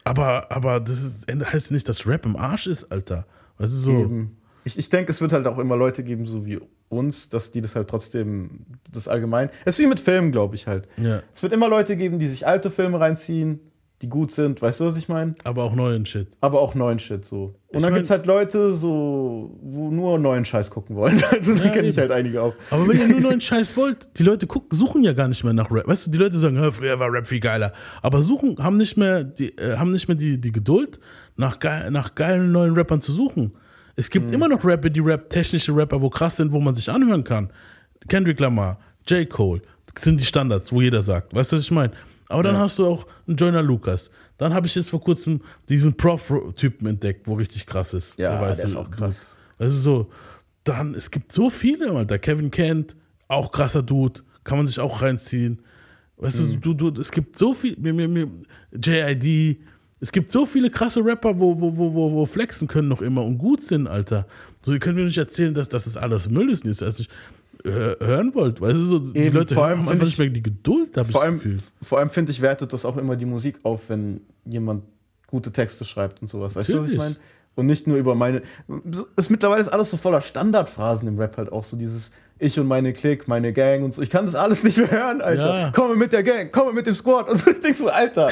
S1: Aber, aber das ist, heißt nicht, dass Rap im Arsch ist, Alter. Weißt du, so.
S2: Eben. Ich, ich denke, es wird halt auch immer Leute geben, so wie uns, dass die das halt trotzdem, das allgemein. Es ist wie mit Filmen, glaube ich halt.
S1: Ja.
S2: Es wird immer Leute geben, die sich alte Filme reinziehen die gut sind, weißt du, was ich meine?
S1: Aber auch neuen Shit.
S2: Aber auch neuen Shit so. Und
S1: Ich
S2: dann
S1: mein-
S2: gibt's halt Leute, so, wo nur neuen Scheiß gucken wollen. Also da
S1: Ja,
S2: kenne ich halt einige auch.
S1: Aber wenn ihr nur neuen Scheiß wollt, die Leute gucken, suchen ja gar nicht mehr nach Rap. Weißt du, die Leute sagen, "Ja, früher war Rap viel geiler. Aber suchen, haben nicht mehr die, äh, haben nicht mehr die, die Geduld, nach, geil, nach geilen neuen Rappern zu suchen. Es gibt immer noch Rapper, die Rap, technische Rapper, wo krass sind, wo man sich anhören kann. Kendrick Lamar, J. Cole, sind die Standards, wo jeder sagt. Weißt du, was ich meine? Aber dann hast du auch einen Joyner Lucas. Dann habe ich jetzt vor kurzem diesen Prof-Typen entdeckt, wo richtig krass ist.
S2: Ja, der
S1: du,
S2: ist auch krass.
S1: Weißt du, so, dann, es gibt so viele, Alter. Kevin Kent, auch krasser Dude, kann man sich auch reinziehen. Weißt
S2: Mhm.
S1: du, du, du, es gibt so viel, mir, mir, mir, JID, es gibt so viele krasse Rapper, wo, wo, wo, wo, wo flexen können noch immer und gut sind, Alter. So, ihr könnt mir nicht erzählen, dass, dass das alles Müll ist, das nicht äh, hören wollt. Weißt du, so, die
S2: Eben,
S1: Leute
S2: vor allem
S1: haben einfach
S2: ich-
S1: nicht mehr die Geduld, habe ich
S2: allem,
S1: Gefühl.
S2: vor allem finde ich, wertet das auch immer die Musik auf, wenn jemand gute Texte schreibt und sowas. Weißt du, was ich meine? Und nicht nur über meine. Ist mittlerweile ist alles so voller Standardphrasen im Rap halt auch so dieses ich und meine Clique, meine Gang und so. Ich kann das alles nicht mehr hören, Alter.
S1: Ja.
S2: Komme mit der Gang, komme mit dem Squad. Und so, ich denk so, Alter,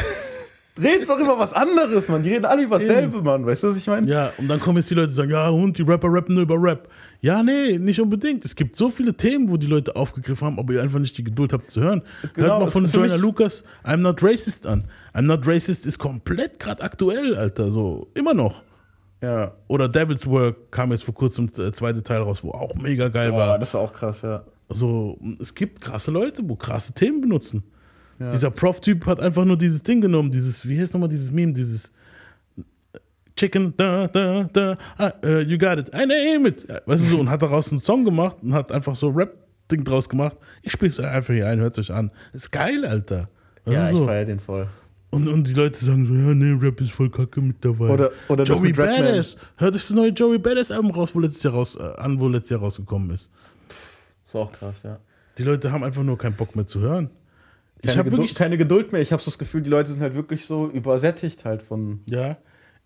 S2: redet doch über was anderes, Mann. Die reden alle über dasselbe, Mann. Weißt du, was ich meine?
S1: Ja, und dann kommen jetzt die Leute und sagen, ja, und die Rapper rappen nur über Rap. Ja, nee, nicht unbedingt. Es gibt so viele Themen, wo die Leute aufgegriffen haben, aber ihr einfach nicht die Geduld habt zu hören.
S2: Genau,
S1: Hört mal von Joyner Lucas I'm Not Racist an. I'm Not Racist ist komplett gerade aktuell, Alter, so immer noch.
S2: Ja.
S1: Oder Devil's Work kam jetzt vor kurzem der zweite Teil raus, wo auch mega geil
S2: Boah,
S1: war.
S2: das war auch krass, ja.
S1: So, es gibt krasse Leute, wo krasse Themen benutzen.
S2: Ja.
S1: Dieser Prof-Typ hat einfach nur dieses Ding genommen, dieses, wie heißt nochmal dieses Meme, dieses Chicken, da, da, da, ah, uh, you got it, I name it. Weißt du so, und hat daraus einen Song gemacht und hat einfach so Rap-Ding draus gemacht. Ich spiel's einfach hier ein, hört euch an. Ist geil, Alter. Weißt
S2: ja,
S1: du
S2: ich
S1: so?
S2: feiere den voll.
S1: Und, und die Leute sagen so, ja, nee, Rap ist voll kacke mit dabei.
S2: Oder, oder
S1: Joey. Badass. Hört euch das neue Joey Badass Album raus, wo letztes Jahr raus, äh, an, wo letztes Jahr rausgekommen ist.
S2: Ist auch krass, ja.
S1: Die Leute haben einfach nur keinen Bock mehr zu hören. Ich
S2: Keine,
S1: habe
S2: Geduld,
S1: wirklich,
S2: keine Geduld mehr. Ich habe so das Gefühl, die Leute sind halt wirklich so übersättigt halt von.
S1: ja,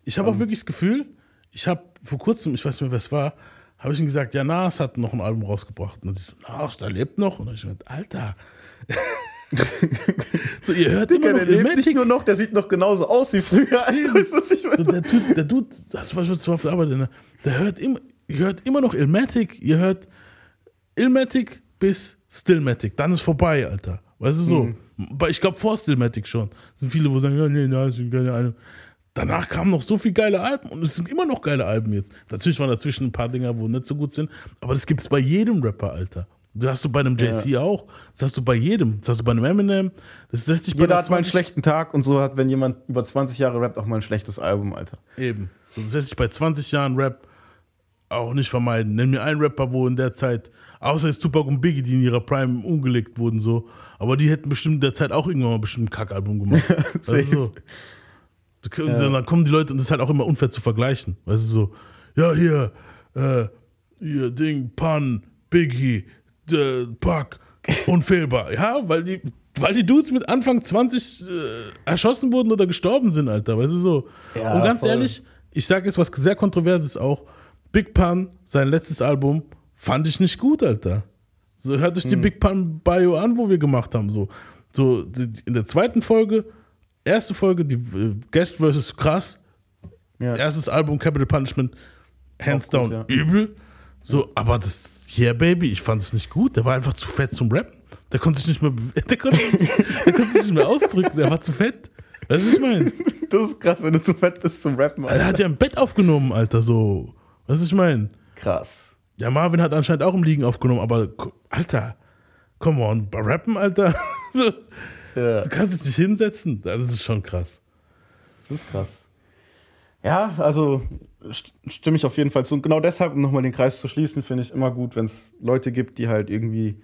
S1: ich habe auch wirklich das Gefühl, ich habe vor kurzem, ich weiß nicht mehr, wer es war, habe ich ihm gesagt, ja, Nas hat noch ein Album rausgebracht. Und ich so, Nas, der lebt noch. Und dann ich gesagt, Alter. so, ihr hört immer
S2: der
S1: noch
S2: lebt nicht nur noch, der sieht noch genauso aus wie früher. Ich
S1: So, der Dude, der Dude, das war schon zwar auf der Arbeit, ne? der hört immer, ihr hört immer noch Ilmatic, ihr hört Ilmatic bis Stillmatic, dann ist vorbei, Alter. Weißt du so?
S2: Mhm.
S1: Ich glaube vor Stillmatic schon. Es sind viele, wo sagen, ja, nee, nein, sind keine Alben. Danach kamen noch so viele geile Alben und es sind immer noch geile Alben jetzt. Natürlich waren dazwischen ein paar Dinger, wo nicht so gut sind, aber das gibt es bei jedem Rapper, Alter. Das hast du bei einem JC auch, das hast du bei jedem, das hast du bei einem Eminem, das lässt sich bei
S2: Jeder
S1: der
S2: hat mal einen
S1: 20
S2: schlechten Tag und so hat, wenn jemand über 20 Jahre rappt, auch mal ein schlechtes Album, Alter.
S1: Eben. So, das lässt sich bei 20 Jahren Rap auch nicht vermeiden. Nenn mir einen Rapper, wo in der Zeit, außer jetzt Tupac und Biggie, die in ihrer Prime umgelegt wurden, so, aber die hätten bestimmt in der Zeit auch irgendwann mal bestimmt ein Kackalbum gemacht. weißt du, Du- Und dann kommen die Leute und das ist halt auch immer unfair zu vergleichen. Weißt du, so, ja, hier, äh, hier, Ding, Pan, Biggie, äh, Pac, unfehlbar. Ja, weil die, weil die Dudes mit Anfang 20 äh, erschossen wurden oder gestorben sind, Alter. Weißt du, so.
S2: Ja,
S1: und ganz
S2: voll.
S1: ehrlich, ich sage jetzt was sehr Kontroverses auch. Big Pun, sein letztes Album, fand ich nicht gut, Alter. So, hört euch die Big Pun Bio an, wo wir gemacht haben. So, so die, in der zweiten Folge, erste Folge, die äh, Guest vs. Krass,
S2: Ja.
S1: erstes Album Capital Punishment, hands
S2: Auch gut,
S1: down
S2: ja.
S1: übel. So, aber das Yeah Baby, ich fand es nicht gut. Der war einfach zu fett zum Rappen. Der konnte sich nicht mehr, der konnte, sich- der konnte sich nicht mehr ausdrücken. Der war zu fett. Weißt du, was ich meine?
S2: Das ist krass, wenn du zu fett bist zum Rappen,
S1: Er
S2: Alter.
S1: hat ja im Bett aufgenommen, Alter, so. Weißt du, was ich meine?
S2: Krass.
S1: Ja, Marvin hat anscheinend auch im Liegen aufgenommen, aber Alter, come on, Rappen, Alter. so,
S2: Ja,
S1: du kannst dich nicht hinsetzen. Das ist schon krass.
S2: das ist krass. Ja, also st- stimme ich auf jeden Fall zu. Und genau deshalb, um nochmal den Kreis zu schließen, finde ich immer gut, wenn es Leute gibt, die halt irgendwie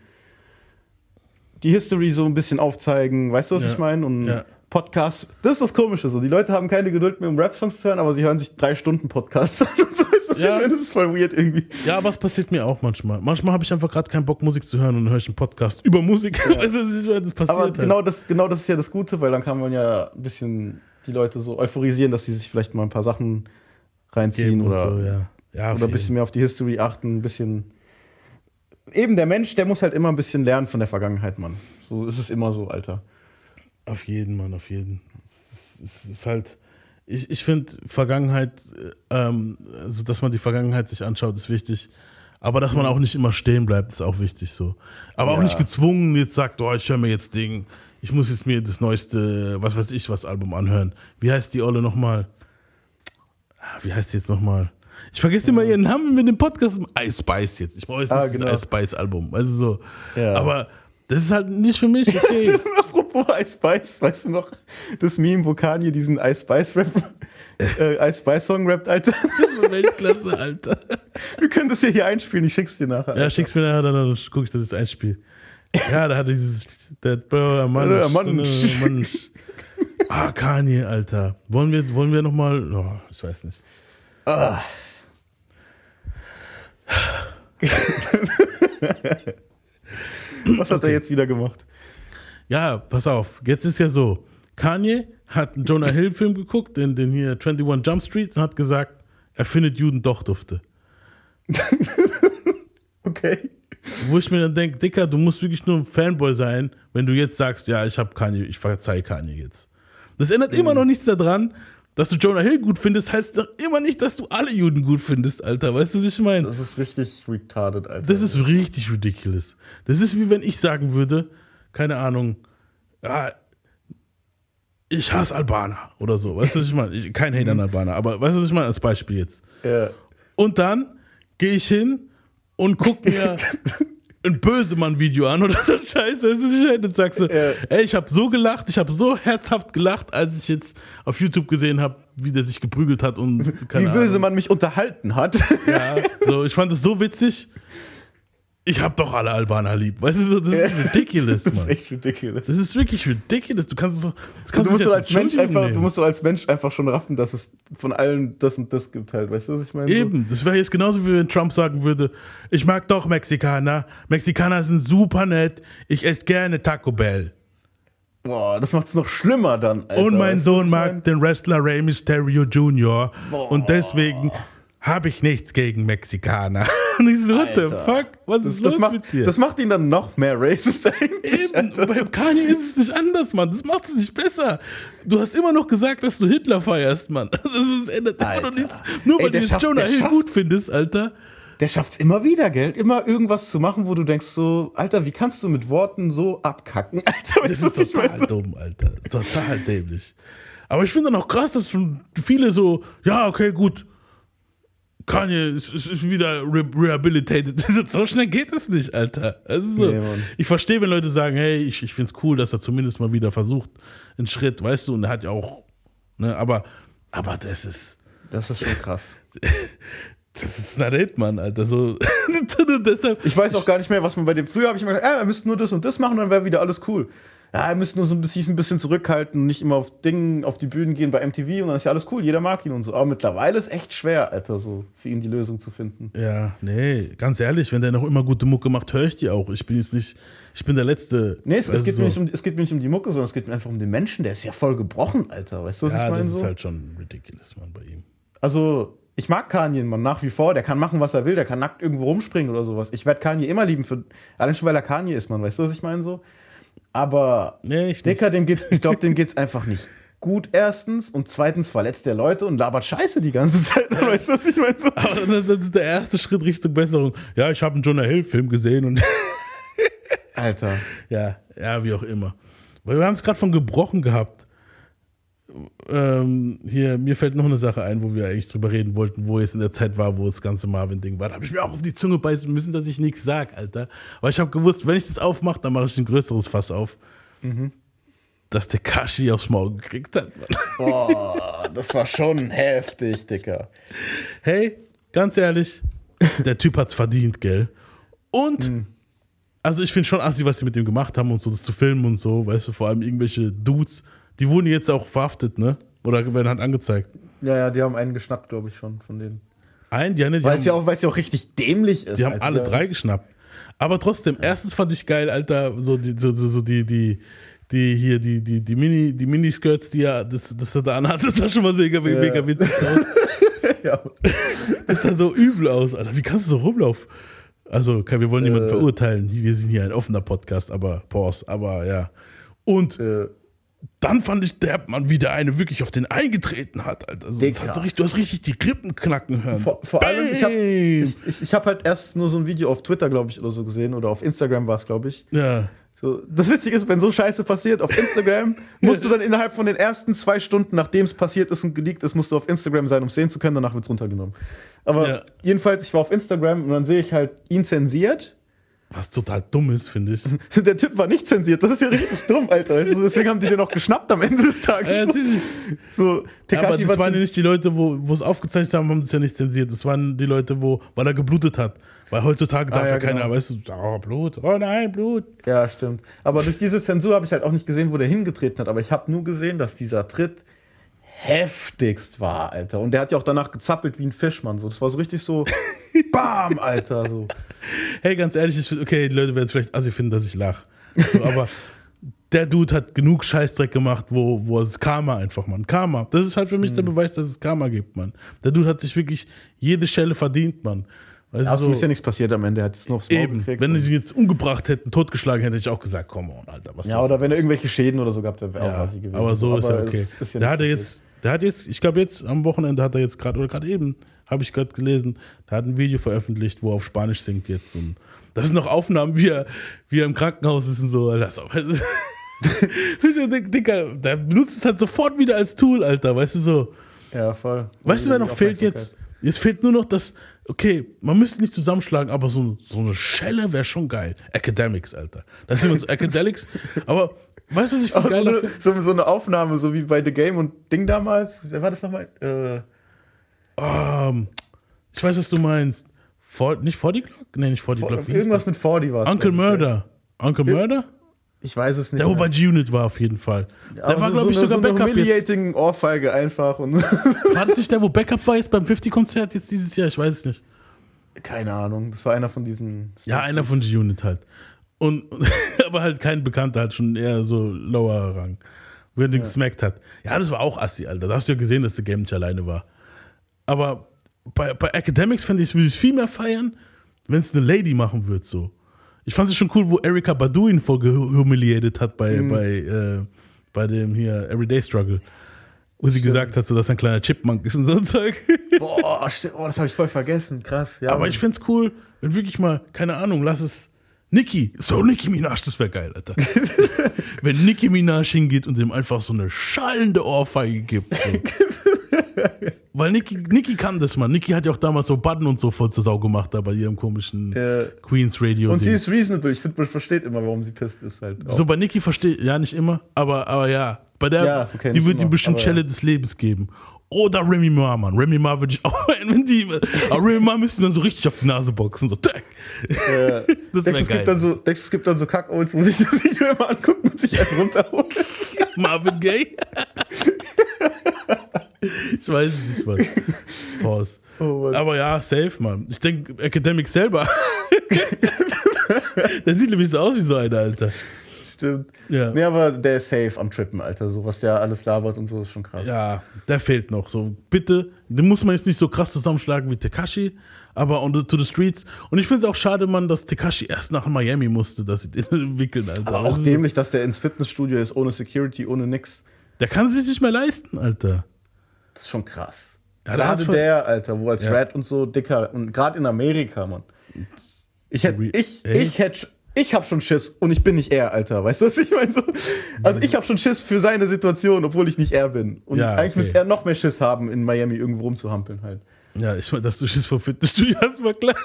S2: die History so ein bisschen aufzeigen. Weißt du, was
S1: Ja.
S2: ich meine? Und
S1: Ja.
S2: Podcasts, das ist das Komische so. Die Leute haben keine Geduld mehr, um Rap-Songs zu hören, aber sie hören sich drei Stunden Podcasts an. und so das,
S1: Ja.
S2: meine, das ist voll weird irgendwie.
S1: Ja, aber es passiert mir auch manchmal. Manchmal habe ich einfach gerade keinen Bock, Musik zu hören und dann höre ich einen Podcast über Musik. Weißt du, das passiert
S2: Aber
S1: halt.
S2: genau das, genau das ist ja das Gute, weil dann kann man ja ein bisschen die Leute so euphorisieren, dass sie sich vielleicht mal ein paar Sachen reinziehen
S1: Geben
S2: oder,
S1: so, ja. Ja,
S2: oder ein bisschen mehr auf die History achten, ein bisschen. Eben der Mensch, der muss halt immer ein bisschen lernen von der Vergangenheit, Mann. So ist es immer so, Alter.
S1: auf jeden, Mann, auf jeden. Es ist- es ist halt, ich, ich finde Vergangenheit, ähm, also dass man die Vergangenheit sich anschaut, ist wichtig. Aber dass man auch nicht immer stehen bleibt, ist auch wichtig so. Aber auch
S2: Ja.
S1: nicht gezwungen, jetzt sagt, oh, ich höre mir jetzt Ding, ich muss jetzt mir das neueste, was weiß ich, was Album anhören. Wie heißt die Olle nochmal? Ah, Wie heißt die jetzt nochmal? Ich vergesse immer ihren Namen mit dem Podcast. Ice Spice jetzt. Ich brauche jetzt
S2: Ah, genau.
S1: das Ice Spice Album. Also so.
S2: Ja.
S1: Aber das ist halt nicht für mich okay.
S2: Apropos Ice Spice, weißt du noch, das Meme, wo Kanye diesen Ice Spice Rap, äh, Ice Spice Song rappt, Alter.
S1: Das ist Weltklasse, Alter.
S2: Wir können das ja hier einspielen, ich schick's dir nachher.
S1: Ja, schick's mir nachher, dann gucke ich, das ist ein Spiel. Ja, da hat er dieses, der Bro, Mann,
S2: Mann.
S1: Mann. Ah, Kanye, Alter. Wollen wir, wollen wir nochmal, oh, ich weiß nicht.
S2: Ah. Was hat er jetzt wieder gemacht?
S1: Ja, pass auf, jetzt ist ja so, Kanye hat einen Jonah Hill Film geguckt, den, den hier 21 Jump Street und hat gesagt, er findet Juden doch dufte.
S2: Okay.
S1: Wo ich mir dann denke, Dicker, du musst wirklich nur ein Fanboy sein, wenn du jetzt sagst, ja, ich hab Kanye, ich verzeih Kanye jetzt. Das ändert immer noch nichts daran, dass du Jonah Hill gut findest, heißt doch immer nicht, dass du alle Juden gut findest, Alter. Weißt du, was ich meine?
S2: Das ist richtig retarded, Alter.
S1: Das ist richtig ridiculous. Das ist wie wenn ich sagen würde, keine Ahnung, ja, ich hasse Albaner oder so. Weißt du, was ich meine? Ich, kein Hate an Albaner, aber weißt du, was ich meine als Beispiel jetzt?
S2: ja.
S1: Und dann gehe ich hin und guck mir ein Bösemann-Video an oder so Scheiße. Was ich meine? Und sagst du,
S2: Ja.
S1: ey, ich habe so gelacht, ich habe so herzhaft gelacht, als ich jetzt auf YouTube gesehen habe, wie der sich geprügelt hat und
S2: Wie
S1: keine
S2: böse
S1: Ahnung.
S2: man mich unterhalten hat.
S1: Ja, so, ich fand das so witzig. Ich hab doch alle Albaner lieb. Weißt du, das ist ridiculous,
S2: Das ist
S1: Mann.
S2: echt ridiculous.
S1: Das ist wirklich ridiculous. Du kannst es so, das
S2: Du
S1: kannst
S2: musst,
S1: nicht
S2: so
S1: als
S2: Mensch einfach, du
S1: nehmen.
S2: musst so als Mensch einfach schon raffen, dass es von allen das und das gibt halt. Weißt du, was ich meine?
S1: Eben, das wäre jetzt genauso wie wenn Trump sagen würde, ich mag doch Mexikaner. Mexikaner sind super nett. Ich esse gerne Taco Bell.
S2: Boah, das macht's noch schlimmer dann, Alter.
S1: Und mein
S2: Weißt du,
S1: Sohn mag
S2: mein?
S1: den Wrestler Rey Mysterio Jr. Und deswegen habe ich nichts gegen Mexikaner. Und ich so, what the fuck? Was
S2: Das,
S1: ist los
S2: das, macht,
S1: mit dir?
S2: das macht ihn dann noch mehr racist eigentlich.
S1: Eben, und bei Kanye ist es nicht anders, Mann. Das macht es nicht besser. Du hast immer noch gesagt, dass du Hitler feierst, Mann. Das ist, ändert immer noch nichts. Nur
S2: Ey,
S1: weil du
S2: schafft-
S1: Jonah Hill
S2: schafft-
S1: gut findest, Alter.
S2: Der schafft's immer wieder, gell? Immer irgendwas zu machen, wo du denkst so, Alter, wie kannst du mit Worten so abkacken? Alter,
S1: Das ist
S2: ich
S1: total?
S2: So-
S1: dumm, Alter. Total dämlich. Aber ich finde dann auch krass, dass schon viele so, ja, okay, gut. Kanye ist, ist ist wieder re rehabilitated. so schnell geht es nicht, Alter. Also so.
S2: Nee,
S1: ich verstehe, wenn Leute sagen, hey, ich, ich finde es cool, dass er zumindest mal wieder versucht, einen Schritt, weißt du, und er hat ja auch, ne, aber, aber das ist,
S2: Das ist schon krass.
S1: das ist not it, Mann, Alter. So, deshalb,
S2: Ich weiß auch gar nicht mehr, was man bei dem. Früher habe ich immer gedacht, ja, wir müssten nur das und das machen, dann wäre wieder alles cool. Ja, wir müssten nur so ein bisschen, ein bisschen zurückhalten und nicht immer auf Dingen, auf die Bühnen gehen bei MTV und dann ist ja alles cool, jeder mag ihn und so. Aber mittlerweile ist echt schwer, Alter, so für ihn die Lösung zu finden.
S1: ja, nee, ganz ehrlich, wenn der noch immer gute Mucke macht, höre ich die auch. Ich bin jetzt nicht, ich bin der Letzte.
S2: Nee, es, es, geht
S1: du,
S2: mir
S1: so.
S2: nicht um, es geht mir nicht um die Mucke, sondern es geht mir einfach um den Menschen, der ist ja voll gebrochen, Alter. Weißt du, was
S1: Ja,
S2: ich meine?
S1: das ist
S2: So?
S1: halt schon ridiculous, Mann, bei ihm.
S2: Also, ich mag Kanye, Mann, nach wie vor. Der kann machen, was er will. Der kann nackt irgendwo rumspringen oder sowas. Ich werde Kanye immer lieben, für, allein schon, weil er Kanye ist, Mann. Weißt du, was ich meine? So. Aber
S1: Nee, ich nicht.
S2: Dicker, dem geht's, ich glaube, dem geht's einfach nicht gut, erstens. Und zweitens verletzt der Leute und labert Scheiße die ganze Zeit. Weißt du, was ich meine? So.
S1: Aber das ist der erste Schritt Richtung Besserung. Ja, ich habe einen Jonah Hill-Film gesehen und
S2: Alter.
S1: ja, ja, wie auch immer. Weil wir haben es gerade von gebrochen gehabt. Ähm, hier, mir fällt noch eine Sache ein, wo wir eigentlich drüber reden wollten, wo es in der Zeit war, wo das ganze Marvin-Ding war. Da habe ich mir auch auf die Zunge beißen müssen, dass ich nichts sag, Alter. Weil ich habe gewusst, wenn ich das aufmache, dann mache ich ein größeres Fass auf. Dass der Kashi aufs Maul gekriegt hat. Mann.
S2: Boah, das war schon heftig, Dicker.
S1: Hey, ganz ehrlich, der Typ hat's verdient, gell? Und, also ich finde schon assi, was sie mit dem gemacht haben und so, das zu filmen und so, weißt du, vor allem irgendwelche Dudes, die wurden jetzt auch verhaftet, ne? Oder werden halt angezeigt.
S2: Ja, ja, die haben einen geschnappt, glaube ich, schon von denen.
S1: Ein, die, haben- die,
S2: Weil es ja, auch- weil's ja auch richtig dämlich ist.
S1: die haben
S2: Alter.
S1: alle drei geschnappt. Aber trotzdem, erstens fand ich geil, Alter, so die, so, so, so die, die, die hier, die, die, die Mini, die Miniskirts, die er, das, das er da anhat, das sah schon mal mega, mega witzig aus.
S2: Ja.
S1: Das sah so übel aus, Alter. Wie kannst du so rumlaufen? Also, wir wollen niemanden
S2: Äh.
S1: verurteilen. Wir sind hier ein offener Podcast, aber Pause, aber ja. Und
S2: Äh,
S1: dann fand ich, der man wieder eine wirklich auf den eingetreten hat, Alter. Also, das hat du hast richtig die Rippen knacken hören.
S2: Vor, vor allem, ich habe ich, ich, ich hab halt erst nur so ein Video auf Twitter, glaube ich, oder so gesehen, oder auf Instagram war es, glaube ich.
S1: Ja.
S2: So, das Witzige ist, wenn so Scheiße passiert auf Instagram, musst du dann innerhalb von den ersten zwei Stunden, nachdem es passiert ist und geleakt ist, musst du auf Instagram sein, um es sehen zu können, danach wird es runtergenommen. Aber
S1: Ja.
S2: jedenfalls, ich war auf Instagram und dann sehe ich halt ihn zensiert.
S1: Was total dumm ist, finde ich.
S2: Der Typ war nicht zensiert, das ist ja richtig dumm, Alter. Also deswegen haben die den noch geschnappt am Ende des Tages.
S1: Ja, natürlich.
S2: So,
S1: aber
S2: Tekashi
S1: das
S2: war
S1: waren ja nicht die Leute, wo es aufgezeichnet haben, haben das ja nicht zensiert. Das waren die Leute, wo, weil er geblutet hat. Weil heutzutage darf
S2: Ah, ja,
S1: ja keiner,
S2: genau.
S1: weißt du, oh, Blut, oh nein, Blut.
S2: Ja, stimmt. Aber durch diese Zensur habe ich halt auch nicht gesehen, wo der hingetreten hat. Aber ich habe nur gesehen, dass dieser Tritt heftigst war, Alter. Und der hat ja auch danach gezappelt wie ein Fischmann. So. Das war so richtig so, bam, Alter. So.
S1: Hey, ganz ehrlich, ich, okay, die Leute werden es vielleicht assi finden, dass ich lache. So, aber der Dude hat genug Scheißdreck gemacht, wo, wo es Karma einfach, Mann. Karma. Das ist halt für mich
S2: Mhm.
S1: der Beweis, dass es Karma gibt, Mann. Der Dude hat sich wirklich jede Schelle verdient, Mann. Weißt
S2: Also
S1: so,
S2: ist ja nichts passiert am Ende. Er hat es Maul
S1: eben.
S2: gekriegt.
S1: Wenn sie ihn jetzt umgebracht hätten, totgeschlagen hätte ich auch gesagt, komm on, Alter, was
S2: ja, oder wenn er irgendwelche Schäden oder so gehabt hätte, wäre auch
S1: ja,
S2: assi gewesen.
S1: aber so ist ja okay.
S2: ist ja
S1: der
S2: nicht
S1: hat er jetzt, der hat jetzt, ich glaube jetzt am Wochenende hat er jetzt gerade oder gerade eben habe ich gerade gelesen, der hat ein Video veröffentlicht, wo er auf Spanisch singt jetzt und das sind noch Aufnahmen, wie er, wie er im Krankenhaus ist und so. Alter. Dicker, der benutzt es halt sofort wieder als Tool, Alter, weißt du so.
S2: Ja, voll.
S1: Weißt du, wer
S2: Die
S1: noch fehlt jetzt? Es fehlt nur noch das, okay, man müsste nicht zusammenschlagen, aber so, so eine Schelle wäre schon geil. Academics, Alter. Das sind immer so Academics, aber weißt du, was ich viel
S2: Aber so,
S1: geiler
S2: eine, so, so eine Aufnahme, so wie bei The Game und Ding damals. Wer war das nochmal? Äh,
S1: Ähm, ich weiß, was du meinst. For, nicht 40 Glock? Nee, nicht 40 Glock.
S2: Irgendwas mit 40 war es.
S1: Uncle. Murder. Uncle Murder?
S2: Ich weiß es nicht.
S1: Der, wo bei
S2: mehr.
S1: G-Unit war auf jeden Fall. Der
S2: Aber
S1: war,
S2: so-
S1: glaube ich,
S2: so
S1: sogar
S2: so
S1: Backup jetzt.
S2: humiliating Ohrfeige einfach. Und
S1: War das nicht der, wo Backup war jetzt beim 50-Konzert jetzt dieses Jahr? Ich weiß es nicht.
S2: Keine Ahnung. Das war einer von diesen.
S1: Ja, einer von G-Unit halt. Und, aber halt kein Bekannter, halt schon eher so lower Rang. Er den gesmackt hat. Ja, das war auch assi, Alter. Da hast du ja gesehen, dass der Game nicht alleine war. Aber bei, bei Academics fände ich, würde ich viel mehr feiern, wenn es eine Lady machen würde, so. Ich fand es schon cool, wo Erika Badu ihn vorgehumiliated hat bei,
S2: Mhm.
S1: bei, äh, bei dem hier Everyday Struggle. Wo sie gesagt hat, so, dass er ein kleiner Chipmunk ist und so ein Zeug.
S2: Boah, stimmt. oh, das habe ich voll vergessen. Krass. Ja,
S1: Aber ich find's cool, wenn wirklich mal, keine Ahnung, lass es. Nicki, so Nicki Minaj, das wäre geil, Alter. wenn Nicki Minaj hingeht und ihm einfach so eine schallende Ohrfeige gibt. So. Weil Nicki, Nicki kann das, man. Nicki hat ja auch damals so Button und so voll zur Sau gemacht, da bei ihrem komischen
S2: Ja.
S1: Queens Radio.
S2: Und sie ist reasonable. Ich finde, man versteht immer, warum sie pisst ist. Halt auch.
S1: So bei Nicki verstehe ja nicht immer, aber, aber ja, bei der,
S2: Ja, okay,
S1: die wird ihm bestimmt Schelle
S2: ja.
S1: des Lebens geben. Oder Remy Ma, Mann. Remy Ma würde ich auch, wenn die, aber Remy Ma müsste dann so richtig auf die Nase boxen, so, tack.
S2: Äh,
S1: Das
S2: denkst,
S1: wär
S2: du, es
S1: geil.
S2: gibt dann so, denkst, es gibt dann so Kack-Olds, wo sich das Video immer angucken und sich einen runterholen.
S1: Marvin Gaye? ich weiß nicht, Mann. Pause.
S2: Oh.
S1: Aber ja, safe, Mann. Ich denke, Academic selber. der sieht nämlich so aus wie so einer, Alter.
S2: Stimmt.
S1: Ja.
S2: Nee, aber der ist safe am Trippen, Alter. So, was der alles labert und so, ist schon krass.
S1: Ja, der fehlt noch. So, bitte, den muss man jetzt nicht so krass zusammenschlagen wie Tekashi, aber on the, to the streets. Und ich finde es auch schade, Mann, dass Tekashi erst nach Miami musste, dass sie den entwickeln, Alter.
S2: Aber auch dämlich, dass der ins Fitnessstudio ist, ohne Security, ohne nix.
S1: Der kann es sich nicht mehr leisten, Alter.
S2: Ist schon krass.
S1: Ja,
S2: Gerade der, Alter, wo als
S1: Ja.
S2: Red und so dicker. Und gerade in Amerika, Mann. Ich hätte, ich,
S1: Ey?
S2: ich hätte, ich hab schon Schiss und ich bin nicht er, Alter. Weißt du, was ich meine? So, also ich habe schon Schiss für seine Situation, obwohl ich nicht er bin. Und
S1: Ja,
S2: eigentlich
S1: okay.
S2: müsste er noch mehr Schiss haben, in Miami irgendwo rumzuhampeln halt.
S1: Ja, ich meine, dass du Schiss vor Fitnessstudio hast, war klar.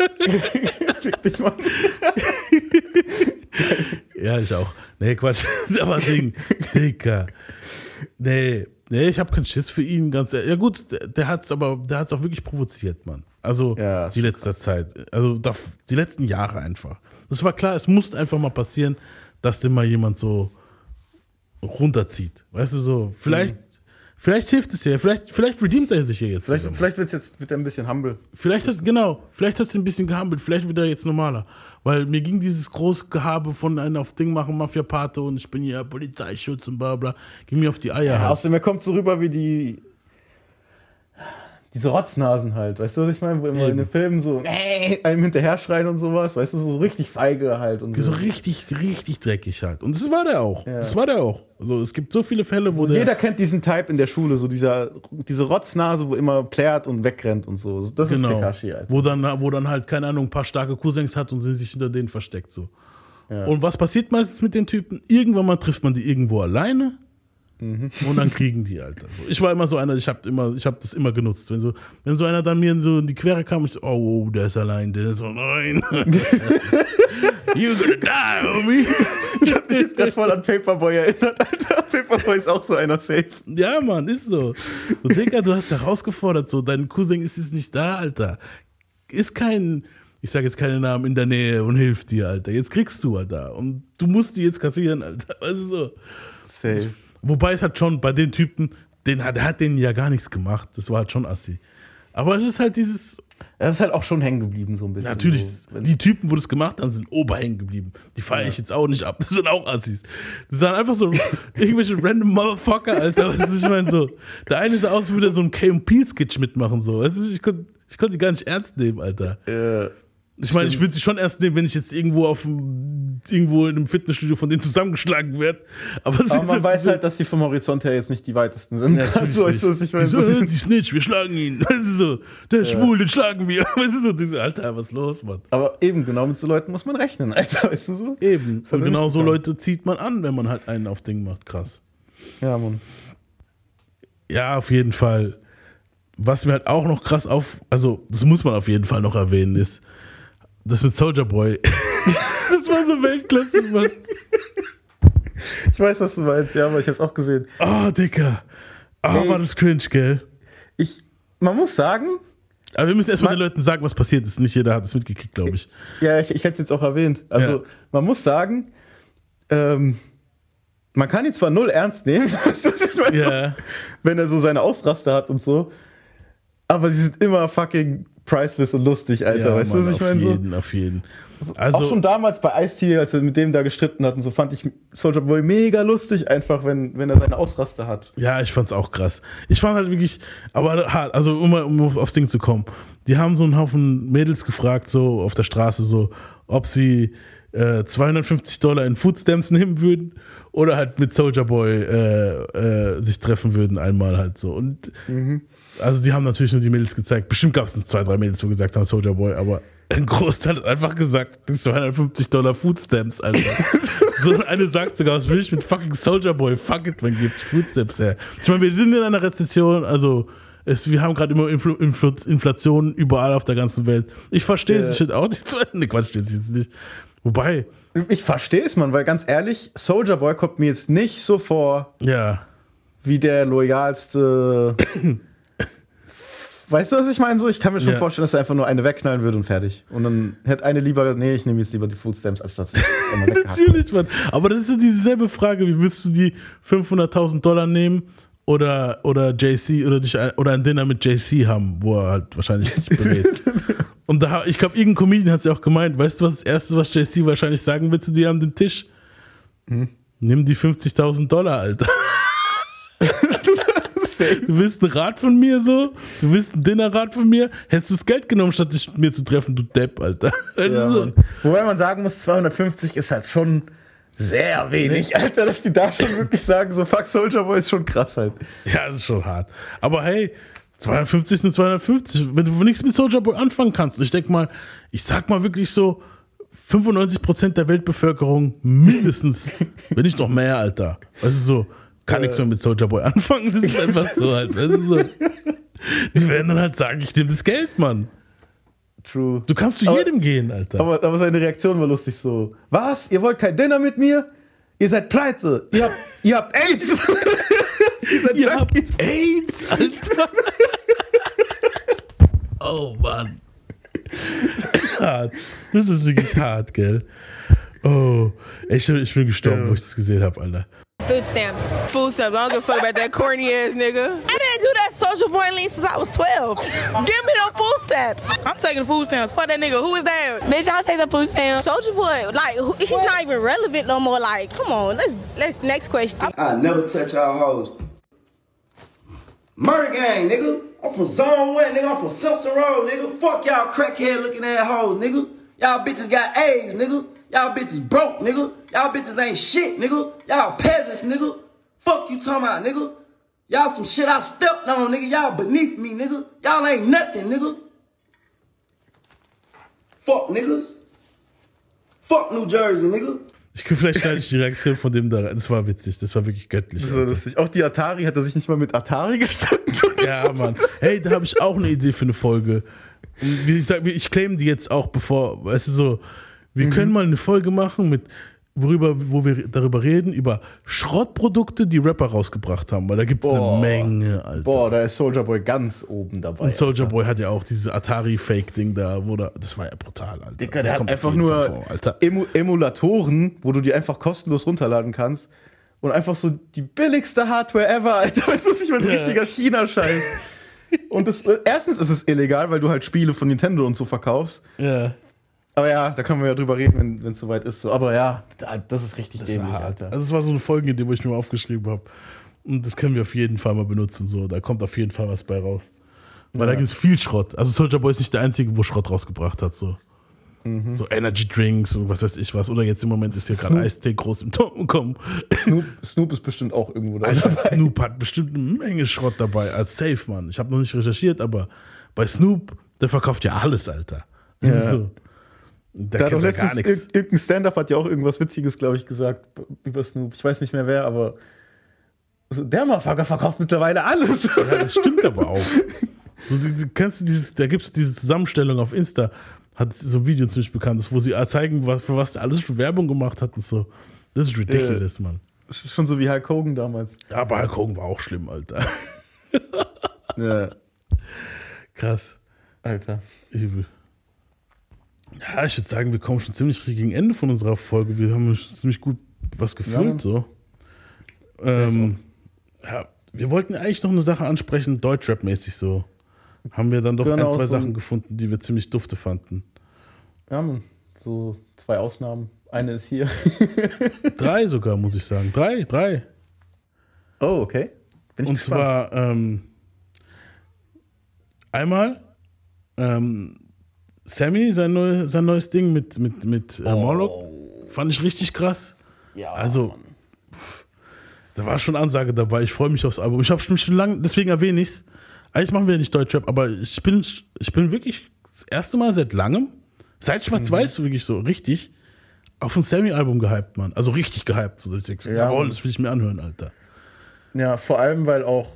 S2: Fick dich, Mann.
S1: Ja, ich auch. Nee, Quatsch. Aber Ding, Dicker. Nee, nee, ich habe keinen Schiss für ihn. Ganz ehrlich. Ja gut, der, der hat's aber, der hat's auch wirklich provoziert, Mann. Also
S2: Ja,
S1: die letzte Zeit. Also die letzten Jahre einfach. Das war klar, es musste einfach mal passieren, dass den mal jemand so runterzieht. Weißt du so, vielleicht, vielleicht hilft es ja, vielleicht, vielleicht redeemt er sich ja jetzt.
S2: Vielleicht, vielleicht wird's jetzt, wird er ein bisschen humble.
S1: Vielleicht hat, genau, vielleicht hat es ein bisschen gehampelt, vielleicht wird er jetzt normaler. Weil mir ging dieses große Gehabe von einem auf Ding machen, Mafia-Pate und ich bin hier Polizeischutz und bla bla, ging mir auf die Eier.
S2: Ja,
S1: halt.
S2: außerdem, er kommt so rüber wie die. Diese Rotznasen halt, weißt du, was ich meine? Wo immer
S1: Eben.
S2: in den Filmen so äh, einem hinterher schreien und sowas, weißt du, so richtig feige halt und
S1: So
S2: so.
S1: richtig, richtig dreckig halt. Und das war der auch.
S2: Ja.
S1: Das war der auch. Also es gibt so viele Fälle, wo der.
S2: Jeder kennt diesen Type in der Schule, so dieser, diese Rotznase, wo immer plärt und wegrennt und so. Das ist
S1: genau.
S2: Kakashi, Alter.
S1: Wo dann, wo dann halt, keine Ahnung, ein paar starke Cousins hat und sich hinter denen versteckt. So.
S2: Ja.
S1: Und was passiert meistens mit den Typen? Irgendwann mal trifft man die irgendwo alleine.
S2: Mhm.
S1: Und dann kriegen die, Alter. So. Ich war immer so einer, ich habe immer, ich habe das immer genutzt. Wenn so, wenn so einer dann mir in so in die Quere kam, ich so, oh, oh, der ist allein, der ist so, nein. You're gonna die, homie.
S2: Ich hab mich jetzt gerade voll an Paperboy erinnert, Alter. Paperboy ist auch so einer safe.
S1: Ja, Mann, ist so. Und Digga, du hast herausgefordert, so, dein Cousin ist jetzt nicht da, Alter. Ist kein, ich sage jetzt keine Namen in der Nähe und hilft dir, Alter. Jetzt kriegst du, Alter. Und du musst die jetzt kassieren, Alter. Weißt du so.
S2: Safe.
S1: Wobei es hat schon bei den Typen, den hat, der hat denen ja gar nichts gemacht. Das war halt schon assi. Aber es ist halt dieses,
S2: Er ist halt auch schon hängen geblieben, so ein bisschen.
S1: natürlich,
S2: So,
S1: die Typen, wo das gemacht haben, sind oberhängen geblieben. Die feiere ich jetzt auch nicht ab. Das sind auch Assis. Das sind einfach so irgendwelche random Motherfucker, Alter. Du, ich meine so, der eine sah aus, würde so einen K&P-Sketch mitmachen, so. Ich konnte ich konnt die gar nicht ernst nehmen, Alter.
S2: äh,
S1: Ich meine, ich würde sie schon ernst nehmen, wenn ich jetzt irgendwo auf irgendwo in einem Fitnessstudio von denen zusammengeschlagen werde. Aber,
S2: aber man weiß halt, dass die vom Horizont her jetzt nicht die weitesten sind.
S1: Ja,
S2: so ist
S1: nicht.
S2: es. Ich meine,
S1: so,
S2: so,
S1: die Snitch, wir schlagen ihn. Du so, der ist schwul, den schlagen wir. Du so, diese, Alter, was ist los, Mann?
S2: aber eben genau mit so Leuten muss man rechnen, Alter. Weißt du so?
S1: Eben.
S2: Das
S1: Und genau so. Leute zieht man an, wenn man halt einen auf Ding macht. Krass.
S2: Ja, Mann.
S1: Ja, auf jeden Fall. Was mir halt auch noch krass auf, also das muss man auf jeden Fall noch erwähnen, ist das mit Soldier Boy. das war so Weltklasse, Mann.
S2: Ich weiß, was du meinst, ja, aber ich hab's auch gesehen.
S1: Oh, Dicker. Oh, war das cringe, gell?
S2: Ich, man muss sagen,
S1: Aber wir müssen erstmal den Leuten sagen, was passiert ist. Nicht jeder hat es mitgekriegt, glaube ich.
S2: ja, ich, ich hätte es jetzt auch erwähnt. Also,
S1: Ja.
S2: man muss sagen, ähm, man kann ihn zwar null ernst nehmen, meine?
S1: Ja.
S2: wenn er so seine Ausraster hat und so, aber sie sind immer fucking priceless und lustig, Alter.
S1: ja,
S2: weißt
S1: Mann,
S2: du, was ich
S1: auf
S2: meine? So?
S1: jeden, auf jeden. Also,
S2: auch schon damals bei Ice-T, als er mit dem da gestritten hat und so, fand ich Soldier Boy mega lustig, einfach, wenn, wenn er seine Ausraster hat.
S1: Ja, ich fand's auch krass. Ich fand halt wirklich, aber hart, also um, mal- um auf- aufs Ding zu kommen. Die haben so einen Haufen Mädels gefragt, so auf der Straße, so, ob sie äh, 250 Dollar in Foodstamps nehmen würden oder halt mit Soldier Boy äh, äh, sich treffen würden, einmal halt so. Und also die haben natürlich nur die Mädels gezeigt. Bestimmt gab es zwei, drei Mädels, die gesagt haben, Soldier Boy, aber ein Großteil hat einfach gesagt, die 250 Dollar Foodstamps, Alter. so eine sagt sogar, was will ich mit fucking Soldier Boy? Fuck it, man gibt Foodstamps her. Ich meine, wir sind in einer Rezession, also es, wir haben gerade immer Infl Infl Inflation überall auf der ganzen Welt. Ich verstehe es shit auch nicht zu Ende. Quatsch, jetzt nicht. Wobei,
S2: Ich verstehe es, Mann, weil ganz ehrlich, Soldier Boy kommt mir jetzt nicht so vor
S1: ja,
S2: wie der loyalste. weißt du, was ich meine? So, ich kann mir schon
S1: Ja.
S2: vorstellen, dass er einfach nur eine wegknallen würde und fertig. Und dann hätte eine lieber, nee, ich nehme jetzt lieber die Foodstamps, anstatt.
S1: Natürlich, Mann. Aber das ist so dieselbe Frage, wie willst du die 500.000 Dollar nehmen oder, oder JC oder, dich, ein- oder ein Dinner mit JC haben, wo er halt wahrscheinlich dich berät. Und da, ich glaube, irgendein Comedian hat es ja auch gemeint, weißt du, was das Erste, was JC wahrscheinlich sagen wird zu dir an dem Tisch? Nimm die 50.000 Dollar, Alter.
S2: Safe.
S1: Du willst ein Rat von mir so? Du willst ein Dinnerrat von mir? Hättest du das Geld genommen, statt dich mit mir zu treffen, du Depp, Alter.
S2: Ja,
S1: so?
S2: Wobei man sagen muss, 250 ist halt schon sehr wenig, Alter, dass die da schon wirklich sagen, so fuck Soldier Boy ist schon krass halt.
S1: Ja, das ist schon hart. Aber hey, 250 sind 250. Wenn du nichts mit Soldier Boy anfangen kannst, ich denke mal, ich sag mal wirklich so, 95% der Weltbevölkerung mindestens, wenn nicht noch mehr, Alter. Du so, kann nichts mehr mit Soldier Boy anfangen. Das ist einfach so halt. So. Die werden dann halt sagen, ich nehme das Geld, Mann.
S2: True.
S1: Du kannst zu
S2: Aber-
S1: jedem gehen, Alter.
S2: Aber, aber seine Reaktion war lustig so. Was? Ihr wollt kein Dinner mit mir? Ihr seid pleite. Ihr habt, ihr habt AIDS. ihr seid
S1: Ihr habt. AIDS, Alter. oh Mann. hart. Das ist wirklich hart, gell? Oh, ich, ich bin gestorben,
S2: Ja.
S1: wo ich das gesehen habe, Alter.
S3: Food stamps.
S4: Food stamps. I don't give a fuck about that corny ass nigga. I didn't do that social boy lean since I was 12. Give me them food stamps. I'm taking food stamps. Fuck that nigga. Who is that?
S3: Bitch, I'll take the food stamps.
S4: Soldier boy, like who- he's not even relevant no more. Like, come on, let's let's next question.
S5: I never touch y'all hoes. Murder gang, nigga. I'm from Zone One, nigga. I'm from Simpson Road, nigga. Fuck y'all crackhead looking at assholes, nigga. Y'all bitches got AIDS, nigga. Y'all bitches broke, nigga. Y'all bitches ain't shit, nigga. Y'all peasants, nigga. Fuck you talking about, nigga. Y'all some shit I stepped on, nigga. Y'all beneath me, nigga. Y'all ain't nothing, nigga. Fuck niggas. Fuck New Jersey, nigga.
S1: Ich kann vielleicht schneide ich die Reaktion von dem da rein. Das war witzig, das war wirklich göttlich.
S2: Das war lustig. Auch die Atari hat er sich nicht mal mit Atari gestritten.
S1: Ja, Mann. Hey, da habe ich auch eine Idee für eine Folge. Wie ich sag, ich claim die jetzt auch, bevor, weißt du so, wir
S2: Mhm.
S1: können mal eine Folge machen mit, worüber, wo wir darüber reden, über Schrottprodukte, die Rapper rausgebracht haben, weil da gibt es eine. Menge, Alter.
S2: Boah, da ist Soldier Boy ganz oben dabei.
S1: Und Soldier. Boy hat ja auch dieses Atari-Fake-Ding da, wo da, das war ja brutal, Alter.
S2: Dicker,
S1: das
S2: der hat einfach nur
S1: vor, Alter.
S2: Emu Emulatoren, wo du die einfach kostenlos runterladen kannst. Und einfach so die billigste Hardware ever, Alter. Weißt du, meine? So
S1: Ja.
S2: richtiger China-Scheiß. Und das, erstens ist es illegal, weil du halt Spiele von Nintendo und so verkaufst.
S1: Ja,
S2: Aber ja, da können wir ja drüber reden, wenn es soweit ist. So. Aber ja, da- das ist richtig
S1: das
S2: dämlich. Alter.
S1: Also es war so eine Folgenidee, wo ich mir mal aufgeschrieben habe. Und das können wir auf jeden Fall mal benutzen. So, da kommt auf jeden Fall was bei raus. Weil da
S2: Ja.
S1: gibt es viel Schrott. Also Soldier Boy ist nicht der Einzige, wo Schrott rausgebracht hat. So.
S2: Mhm.
S1: So Energy Drinks und was weiß ich was. Oder jetzt im Moment ist hier gerade. Eistee groß im Ton gekommen.
S2: Snoop, Snoop ist bestimmt auch irgendwo da.
S1: Alter, Snoop hat bestimmt eine Menge Schrott dabei als Safe, Mann. Ich habe noch nicht recherchiert, aber bei Snoop, der verkauft ja alles, Alter.
S2: Ja.
S1: So. Da
S2: Da
S1: kennt er gar nichts.
S2: ir- irgendein Stand-up hat ja auch irgendwas Witziges, glaube ich, gesagt über Snoop. Ich weiß nicht mehr wer, aber so, der Motherfucker verkauft mittlerweile alles.
S1: Ja, das stimmt aber auch. So, kennst du dieses, da gibt es diese Zusammenstellung auf Insta, hat so ein Video ziemlich bekannt, wo sie zeigen, was, für was alles für Werbung gemacht hat und so. Das ist ridiculous, Mann.
S2: Schon so wie Hulk Hogan damals.
S1: Ja, aber Hulk Hogan war auch schlimm, Alter.
S2: Ja,
S1: Krass.
S2: Alter.
S1: Übel. Ja, ich würde sagen, wir kommen schon ziemlich gegen Ende von unserer Folge. Wir haben schon ziemlich gut was gefüllt,
S2: Ja.
S1: so. Ähm, ja, wir wollten eigentlich noch eine Sache ansprechen, Deutschrap-mäßig so. Haben wir dann doch
S2: Genau,
S1: ein, zwei
S2: so
S1: Sachen gefunden, die wir ziemlich dufte fanden.
S2: Ja, Mann. So zwei Ausnahmen. Eine ist hier.
S1: Drei sogar, muss ich sagen. Drei, drei.
S2: Oh, okay. Bin ich
S1: Und
S2: gespannt.
S1: zwar ähm, einmal ähm, Sammy, sein, neu, sein neues Ding mit, mit, mit äh, Morlock. Fand ich richtig krass.
S2: Oh. Ja,
S1: Also, pff, da war schon Ansage dabei. Ich freue mich aufs Album. Ich habe mich schon lange, deswegen erwähne ich es. Eigentlich machen wir ja nicht Deutschrap, aber ich bin, ich bin wirklich das erste Mal seit langem, seit Schwarz-Weiß wirklich so richtig, auf ein Sammy-Album gehypt, Mann. Also richtig gehypt. So, dass ich so,
S2: Ja,
S1: jawohl, das will ich mir anhören, Alter.
S2: Ja, vor allem, weil auch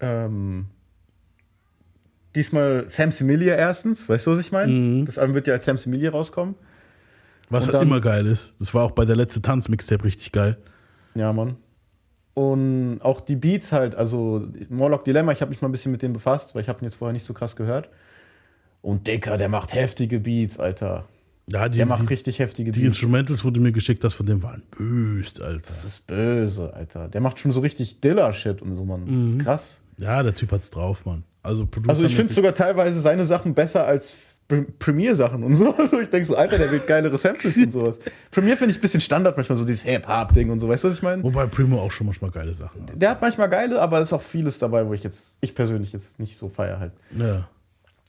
S2: ähm, diesmal Sam Similia erstens, weißt du, was ich meine?
S1: Mhm.
S2: Das Album wird ja als Sam Similia rauskommen.
S1: Was
S2: Und
S1: halt immer geil ist. Das war auch bei der letzte Tanz-Mixtape richtig geil.
S2: Ja, Mann. Und auch die Beats halt, also Morlock Dilemma, ich habe mich mal ein bisschen mit dem befasst, weil ich habe ihn jetzt vorher nicht so krass gehört. Und Dicker, der macht heftige Beats, Alter.
S1: Ja, die,
S2: Der macht
S1: die,
S2: richtig heftige
S1: die
S2: Beats.
S1: Instrumentals, wo du mir geschickt hast, von dem waren böst, Alter.
S2: Das ist böse, Alter. Der macht schon so richtig Diller-Shit und so, Mann. Das ist krass.
S1: Ja, der Typ hat's drauf, Mann. Also,
S2: Also ich finde sogar teilweise seine Sachen besser als Pr- Premiere-Sachen und so. Also ich denke so, Alter, der will geilere Samples und sowas. Premiere finde ich ein bisschen Standard manchmal, so dieses Hip-Hop-Ding und so. Weißt du, was ich meine?
S1: Wobei Primo auch schon manchmal geile Sachen hat.
S2: Der hat manchmal geile, aber es ist auch vieles dabei, wo ich jetzt, ich persönlich jetzt nicht so feier halt.
S1: Ja.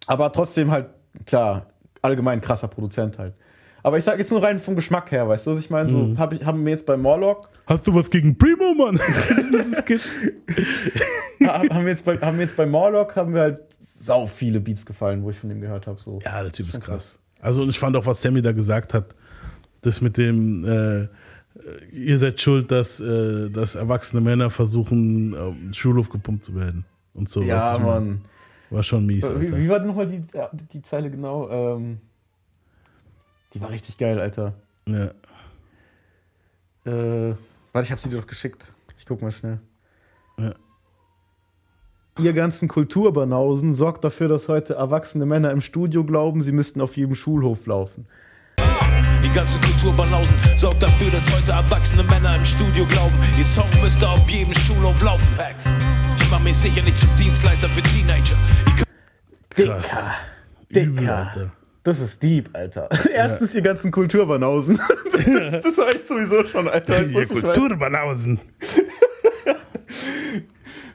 S2: Aber trotzdem halt, klar, allgemein krasser Produzent halt. Aber ich sag jetzt nur rein vom Geschmack her, weißt du, was ich meine? So hab ich, haben wir jetzt bei Morlock,
S1: Hast du was gegen Primo, Mann?
S2: Haben wir jetzt bei, haben wir jetzt bei Morlock, haben wir halt sau viele Beats gefallen, wo ich von dem gehört habe. So.
S1: ja, der Typ ist krass. Also, und ich fand auch, was Sammy da gesagt hat, das mit dem, äh, ihr seid schuld, dass, äh, dass erwachsene Männer versuchen, auf den Schulhof gepumpt zu werden. Und so.
S2: Ja, Mann.
S1: War schon mies, Alter.
S2: Wie, wie war denn nochmal die, die Zeile genau? Ähm, die war richtig geil, Alter.
S1: Ja.
S2: Äh, warte, ich hab sie dir doch geschickt. Ich guck mal schnell.
S1: Ja.
S2: Ihr ganzen Kulturbanausen sorgt dafür, dass heute erwachsene Männer im Studio glauben, sie müssten auf jedem Schulhof laufen.
S6: Die ganze Kulturbanausen sorgt dafür, dass heute erwachsene Männer im Studio glauben, ihr Song müsste auf jedem Schulhof laufen. Ich mach mich sicher nicht zum Dienstleister für Teenager.
S1: Krass.
S2: Dicker.
S1: Übel, Alter.
S2: Das ist deep, Alter. Erstens, ihr ganzen Kulturbanausen. das, das war ich sowieso schon, Alter. Ich mein?
S1: Kulturbanausen.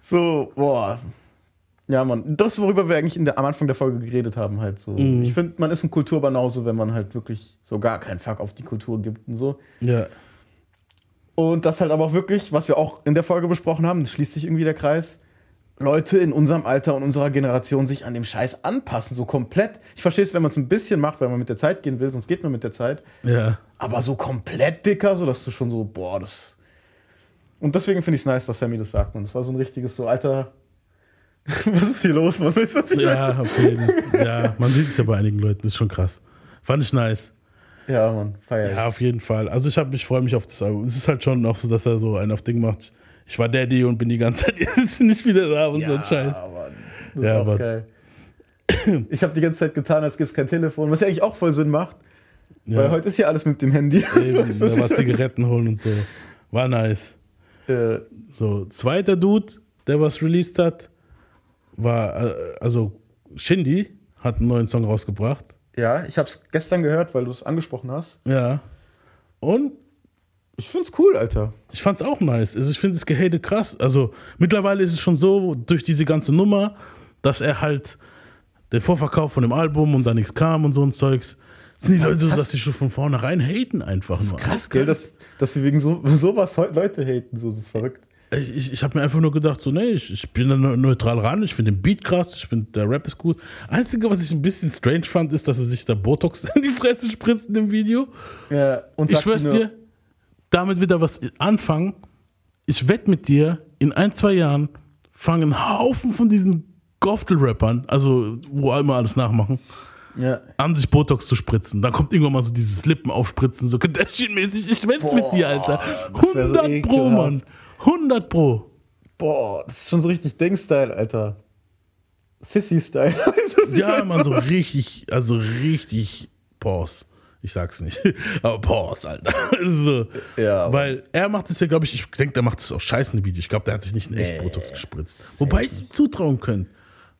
S2: So, boah. Ja, Mann. Das, worüber wir eigentlich in der, am Anfang der Folge geredet haben, halt so.
S1: Mhm.
S2: Ich finde, man ist ein Kulturbanause, wenn man halt wirklich so gar keinen Fuck auf die Kultur gibt und so.
S1: Ja.
S2: Und das halt aber auch wirklich, was wir auch in der Folge besprochen haben, das schließt sich irgendwie der Kreis. Leute in unserem Alter und unserer Generation sich an dem Scheiß anpassen, so komplett. Ich verstehe es, wenn man es ein bisschen macht, weil man mit der Zeit gehen will, sonst geht man mit der Zeit.
S1: Ja.
S2: Aber so komplett dicker, so dass du schon so, boah, das. Und deswegen finde ich es nice, dass Sammy das sagt. Und das war so ein richtiges, so, Alter, was ist hier los? Man weiß das nicht.
S1: Ja, auf jeden Fall. Ja, man sieht es ja bei einigen Leuten, das ist schon krass. Fand ich nice.
S2: Ja, Mann, feier.
S1: Ja, auf jeden Fall. Also ich habe mich freue mich auf das Album. Es ist halt schon auch so, dass er so einen auf Ding macht. Ich war Daddy und bin die ganze Zeit jetzt nicht wieder da und so ein Scheiß.
S2: Aber das
S1: Ja,
S2: ist auch geil. Ich habe die ganze Zeit getan, als gäbe es kein Telefon, was ja eigentlich auch voll Sinn macht. Weil
S1: Ja,
S2: heute ist ja alles mit dem Handy.
S1: eben, da war Zigaretten holen und so. War nice.
S2: Äh,
S1: So, zweiter Dude, der was released hat, war, äh, also Shindy hat einen neuen Song rausgebracht.
S2: ja, ich habe es gestern gehört, weil du es angesprochen hast.
S1: Ja. Und
S2: Ich find's cool, Alter.
S1: ich fand's auch nice. Also ich finde das Gehate krass. Also mittlerweile ist es schon so, durch diese ganze Nummer, dass er halt den Vorverkauf von dem Album und da nichts kam und so ein Zeugs, sind die Leute so, dass die schon von vornherein haten einfach nur.
S2: Krass, gell, dass, dass sie wegen so, sowas Leute haten. So, das ist verrückt.
S1: Ich, ich, ich habe mir einfach nur gedacht, so, nee, ich, ich bin da neu- neutral ran, ich finde den Beat krass, ich finde der Rap ist gut. Einzige, was ich ein bisschen strange fand, ist, dass er sich da Botox in die Fresse spritzt in dem Video.
S2: Ja, und
S1: Ich schwör's dir, damit wird er was anfangen. Ich wette mit dir, in ein, zwei Jahren fangen Haufen von diesen Goftel-Rappern, also wo immer alles nachmachen,
S2: Ja.
S1: an sich Botox zu spritzen. Dann kommt irgendwann mal so dieses Lippen aufspritzen, so Kardashian-mäßig. Ich wett's mit dir, Alter.
S2: das wär so
S1: 100 Pro. Mann. 100 Pro.
S2: Boah, das ist schon so richtig Ding-Style, Alter. Sissy-Style.
S1: Ja, man, so richtig, also richtig Pause. Ich sag's nicht. Aber Pause, Alter. so.
S2: Ja, aber-
S1: Weil er macht es ja, glaube ich, ich denke, der macht es auch scheiße in Video. Ich glaube, der hat sich nicht in echt Botox gespritzt. Wobei ich es ihm zutrauen könnte.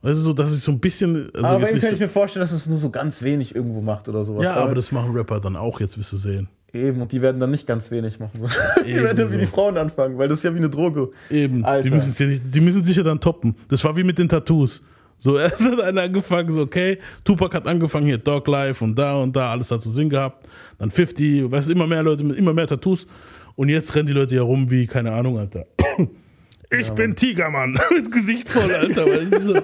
S1: Also so, dass ich so ein bisschen. Also
S2: aber
S1: nicht
S2: kann ich mir vorstellen, dass es nur so ganz wenig irgendwo macht oder sowas.
S1: ja, aber das machen Rapper dann auch, jetzt wirst du sehen.
S2: Eben, und die werden dann nicht ganz wenig machen. die werden dann wie die Frauen anfangen, weil das ist ja wie eine Droge.
S1: Eben,
S2: Alter.
S1: die müssen, sich, die müssen sich ja dann toppen. Das war wie mit den Tattoos. So, erst hat einer angefangen, so, okay, Tupac hat angefangen, hier Dog Life und da und da, alles hat so Sinn gehabt. Dann 50, weißt du, immer mehr Leute mit immer mehr Tattoos. Und jetzt rennen die Leute ja rum wie, keine Ahnung, Alter. Ich bin Tigermann. Mit Gesicht voll, Alter. So.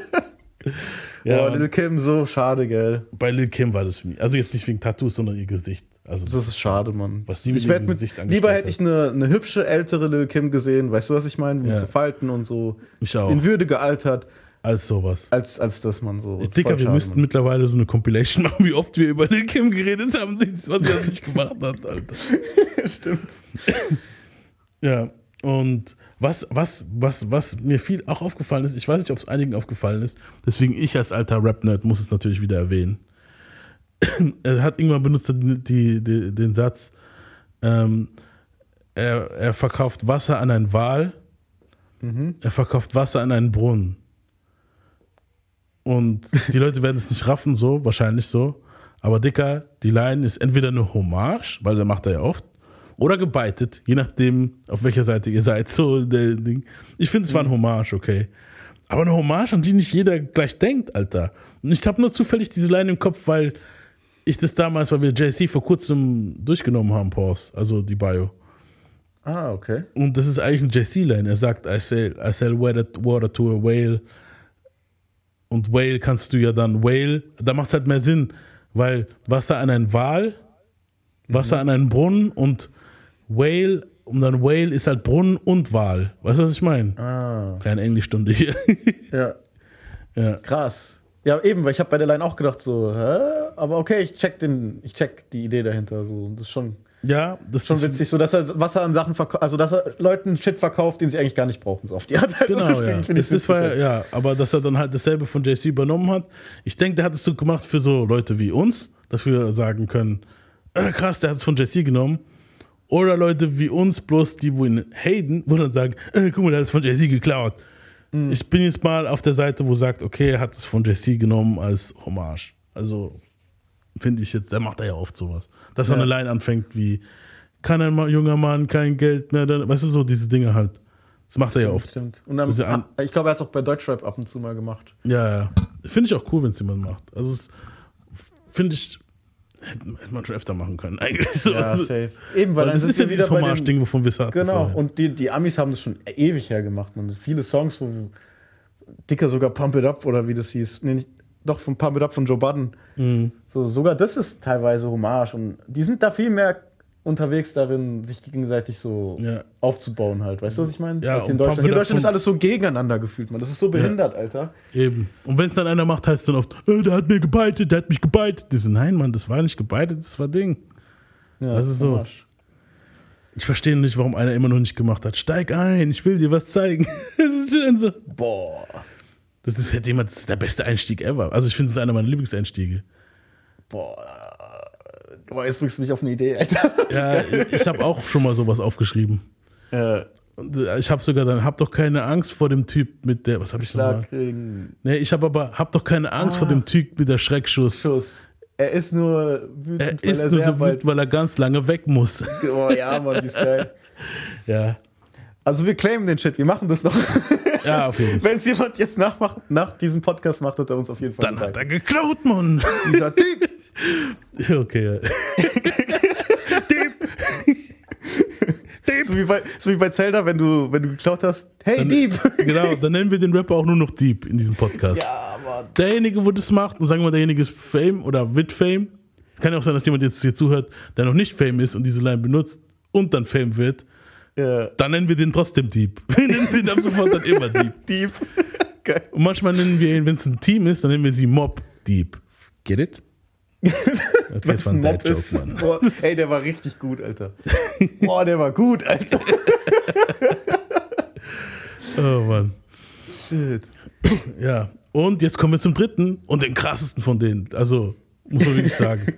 S1: ja,
S2: Boah, Lil Kim, so schade, gell.
S1: bei Lil Kim war das für mich. Also jetzt nicht wegen Tattoos, sondern ihr Gesicht. Also
S2: Das ist schade, Mann.
S1: Was die mit
S2: ich
S1: ihrem Gesicht angestellt
S2: Lieber hätte ich eine, eine hübsche, ältere Lil Kim gesehen, weißt du, was ich meine? Mit
S1: Ja.
S2: so Falten und so.
S1: Ich auch.
S2: In Würde gealtert,
S1: als sowas.
S2: als, als das man so.
S1: Dicker,
S2: Voll
S1: wir müssten mittlerweile so eine Compilation machen, wie oft wir über Lil Kim geredet haben, was aus sich gemacht hat, Alter.
S2: Stimmt.
S1: Ja, und was, was, was, was mir viel auch aufgefallen ist, ich weiß nicht, ob es einigen aufgefallen ist, deswegen ich als alter Rap-Nerd muss es natürlich wieder erwähnen. er hat irgendwann benutzt die, die, die, den Satz, ähm, er, er verkauft Wasser an einen Wal, er verkauft Wasser an einen Brunnen. Und die Leute werden es nicht raffen, so, wahrscheinlich so. Aber Dicker, die Line ist entweder eine Hommage, weil der macht er ja oft, oder gebeitet, je nachdem, auf welcher Seite ihr seid. So, der Ding. Ich finde, es war ein Hommage, okay. Aber eine Hommage, an die nicht jeder gleich denkt, Alter. Und ich habe nur zufällig diese Line im Kopf, weil ich das damals, weil wir JC vor kurzem durchgenommen haben, Pause, also die Bio.
S2: Ah, okay.
S1: Und das ist eigentlich ein JC-Line. Er sagt, I sell, I sell water, water to a whale. Und Whale kannst du ja dann Whale, da macht es halt mehr Sinn, weil Wasser an einen Wal, Wasser an einen Brunnen und Whale, und dann Whale ist halt Brunnen und Wal. Weißt du, was ich meine?
S2: Ah,
S1: Kleine Englischstunde hier.
S2: ja.
S1: ja.
S2: Krass. Ja, eben, weil ich habe bei der Line auch gedacht, so, hä? Aber okay, ich check, den, ich check die Idee dahinter. So. Das ist schon,
S1: Ja, das
S2: schon
S1: ist
S2: witzig, so dass er Wasser an Sachen verkauft, also dass er Leuten Shit verkauft, den sie eigentlich gar nicht brauchen. So auf die Art. halt.
S1: Genau, ja. Das, das war, ja, aber dass er dann halt dasselbe von JC übernommen hat. Ich denke, der hat es so gemacht für so Leute wie uns, dass wir sagen können, äh, krass, der hat es von JC genommen. Oder Leute wie uns, bloß die, wo ihn haten, wo dann sagen, äh, guck mal, der hat es von JC geklaut.
S2: Mhm.
S1: Ich bin jetzt mal auf der Seite, wo sagt, okay, er hat es von JC genommen als Hommage. Also finde ich jetzt, der macht er ja oft sowas. Dass er
S2: Ja.
S1: eine Line anfängt wie, kann ein junger Mann kein Geld mehr, dann, weißt du, so diese Dinge halt. Das macht er ja oft.
S2: Stimmt. Und dann,
S1: ja
S2: ich glaube, er hat es auch bei Deutschrap ab und zu mal gemacht.
S1: Ja, ja. Finde ich auch cool, wenn es jemand macht. Also, es finde ich, hätte, man schon öfter machen können, eigentlich. So.
S2: Ja, safe. Eben, weil,
S1: Weil das ist ja dieses Hommage-Ding, wovon wir es hatten.
S2: Genau,
S1: vorher.
S2: und die, die Amis haben das schon ewig hergemacht. Man. Viele Songs, wo dicker sogar Pump It Up oder wie das hieß. Nee, nicht, doch, von Pump It Up von Joe Budden.
S1: Mhm.
S2: So, sogar das ist teilweise Hommage. Und die sind da viel mehr unterwegs darin, sich gegenseitig so
S1: Ja.
S2: aufzubauen halt. Weißt du, was ich meine?
S1: Ja,
S2: in Deutschland. Hier in Deutschland ist alles so gegeneinander gefühlt, man. Das ist so behindert, Alter.
S1: Eben. Und wenn es dann einer macht, heißt es dann oft, äh, der hat mir gebeitet, der hat mich gebeitet. Das ist, nein, Mann, das war nicht gebeitet, das war Ding.
S2: Ja,
S1: Das ist so.
S2: Hommage.
S1: Ich verstehe nicht, warum einer immer noch nicht gemacht hat. Steig ein, ich will dir was zeigen. Das ist schön so.
S2: Boah.
S1: Das ist, hätte jemand, das ist der beste Einstieg ever. Also ich finde, es ist einer meiner Lieblingseinstiege.
S2: Boah. Boah, jetzt bringst du mich auf eine Idee, Alter.
S1: Ja, ich, habe auch schon mal sowas aufgeschrieben.
S2: Äh,
S1: ich habe sogar dann, hab doch keine Angst vor dem Typ mit der, was habe ich nochmal? Nee, ich habe aber, hab doch keine Angst
S2: Ah.
S1: vor dem Typ mit der Schreckschuss.
S2: Schuss. Er ist nur wütend,
S1: Er
S2: weil
S1: ist
S2: er
S1: nur so wütend, weil er ganz lange weg muss.
S2: Oh ja, Mann, die ist geil.
S1: ja.
S2: Also wir claimen den Shit, wir machen das noch.
S1: Ja, auf jeden Fall.
S2: Wenn es jemand jetzt nachmacht, nach diesem Podcast macht, hat er uns auf jeden Fall
S1: Dann hat
S2: gezeigt.
S1: er geklaut, Mann.
S2: Dieser Typ.
S1: Okay. ja.
S2: So wie, bei, so wie bei Zelda, wenn du, wenn du geklaut hast. Hey,
S1: Dann-
S2: Dieb.
S1: Genau, dann nennen wir den Rapper auch nur noch Deep in diesem Podcast.
S2: Ja, Mann.
S1: Derjenige, wo das macht, und sagen wir, derjenige ist Fame oder wird Fame. Kann ja auch sein, dass jemand jetzt hier zuhört, der noch nicht Fame ist und diese Line benutzt und dann Fame wird.
S2: Ja,
S1: Dann nennen wir den trotzdem Deep. Wir nennen den ab sofort dann immer Deep.
S2: Dieb. Geil.
S1: Und manchmal nennen wir ihn, wenn es ein Team ist, dann nennen wir sie Mob Deep. Get it? Okay, das war ein
S2: Mob ist.
S1: Mann.
S2: Boah, ey, der war richtig gut, Alter. Boah, der war gut, Alter.
S1: Oh Mann.
S2: Shit.
S1: Ja. Und jetzt kommen wir zum dritten und den krassesten von denen. Also, muss man wirklich sagen.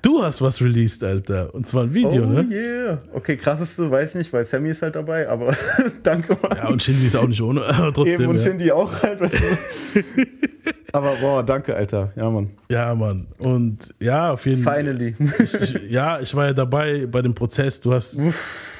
S1: Du hast was released, Alter. Und zwar ein Video,
S2: Oh
S1: ne?
S2: yeah. Okay, krasseste weiß nicht, weil Sammy ist halt dabei, aber danke mal.
S1: Ja, und Shindy ist auch nicht ohne, aber trotzdem.
S2: Eben und
S1: ja.
S2: Shindy auch halt. Weißt du? aber boah, danke, Alter. Ja, Mann.
S1: ja, Mann. Und ja, auf jeden Fall.
S2: Finally.
S1: Ich, ja, ich war ja dabei bei dem Prozess. Du hast.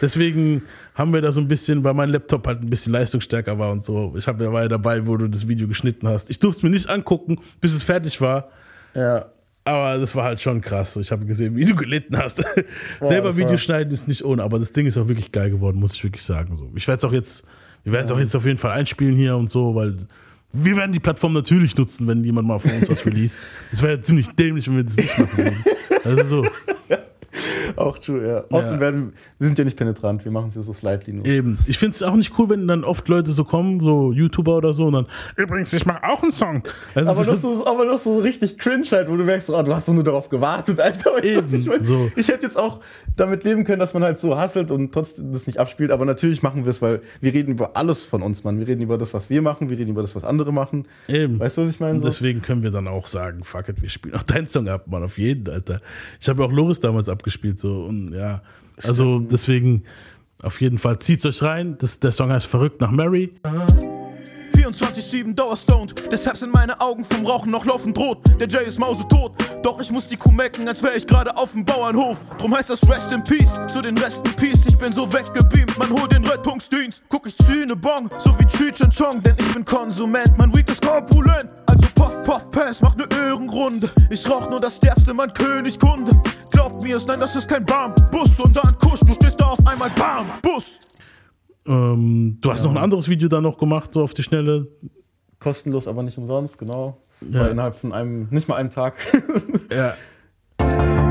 S1: Deswegen haben wir da so ein bisschen, weil mein Laptop halt ein bisschen leistungsstärker war und so. Ich hab, war ja dabei, wo du das Video geschnitten hast. Ich durfte es mir nicht angucken, bis es fertig war.
S2: ja.
S1: Aber das war halt schon krass. Ich habe gesehen, wie du gelitten hast. Selber
S2: das
S1: Video
S2: war-
S1: schneiden ist nicht ohne, aber das Ding ist auch wirklich geil geworden, muss ich wirklich sagen. So. Ich werde es auch jetzt, wir werden es auch jetzt auf jeden Fall einspielen hier und so, weil wir werden die Plattform natürlich nutzen, wenn jemand mal von uns was release. Das wäre ja ziemlich dämlich, wenn wir das nicht machen würden. Also so,
S2: Auch true, ja. Außerdem werden, wir sind ja nicht penetrant, wir machen es ja so slightly nur.
S1: eben. Ich finde es auch nicht cool, wenn dann oft Leute so kommen, so YouTuber oder so, und dann, übrigens, ich mache auch einen Song. Also
S2: Aber noch, so, aber noch so richtig cringe halt, wo du merkst, oh, du hast doch nur darauf gewartet, Alter.
S1: Eben,
S2: ich, mein?
S1: so.
S2: ich hätte jetzt auch damit leben können, dass man halt so hasselt und trotzdem das nicht abspielt, aber natürlich machen wir es, weil wir reden über alles von uns, Mann. Wir reden über das, was wir machen, wir reden über das, was andere machen.
S1: Eben.
S2: Weißt du, was ich meine? So?
S1: deswegen können wir dann auch sagen, fuck it, wir spielen auch deinen Song ab, Mann, auf jeden, Alter. Ich habe ja auch Loris damals abgespielt, so, und ja. Also deswegen, auf jeden Fall, zieht's euch rein. Das, der Song heißt Verrückt nach Mary.
S7: 24-7 dauerstoned, deshalb sind meine Augen vom Rauchen noch laufend rot. Der Jay ist mausetot, doch ich muss die Kuh melken, als wär ich gerade auf dem Bauernhof. Drum heißt das Rest in Peace, zu den Rest in Peace. Ich bin so weggebeamt, man holt den Rettungsdienst. Guck ich zieh ne Bong, so wie Cheech und Chong, denn ich bin Konsument, mein Weed ist korpulent. Also Puff, Puff, Pass, mach ne Ehrenrunde. Ich rauch nur das Derbste, mein Königskunde. Glaubt mir es, nein, das ist kein Bam. Bus und dann Kusch, du stehst da auf einmal Bam, Bus.
S1: Ähm, du hast noch ein anderes Video da noch gemacht, so auf die Schnelle.
S2: Kostenlos, aber nicht umsonst, genau.
S1: Ja.
S2: War innerhalb von einem, nicht mal einem Tag.
S1: Ja.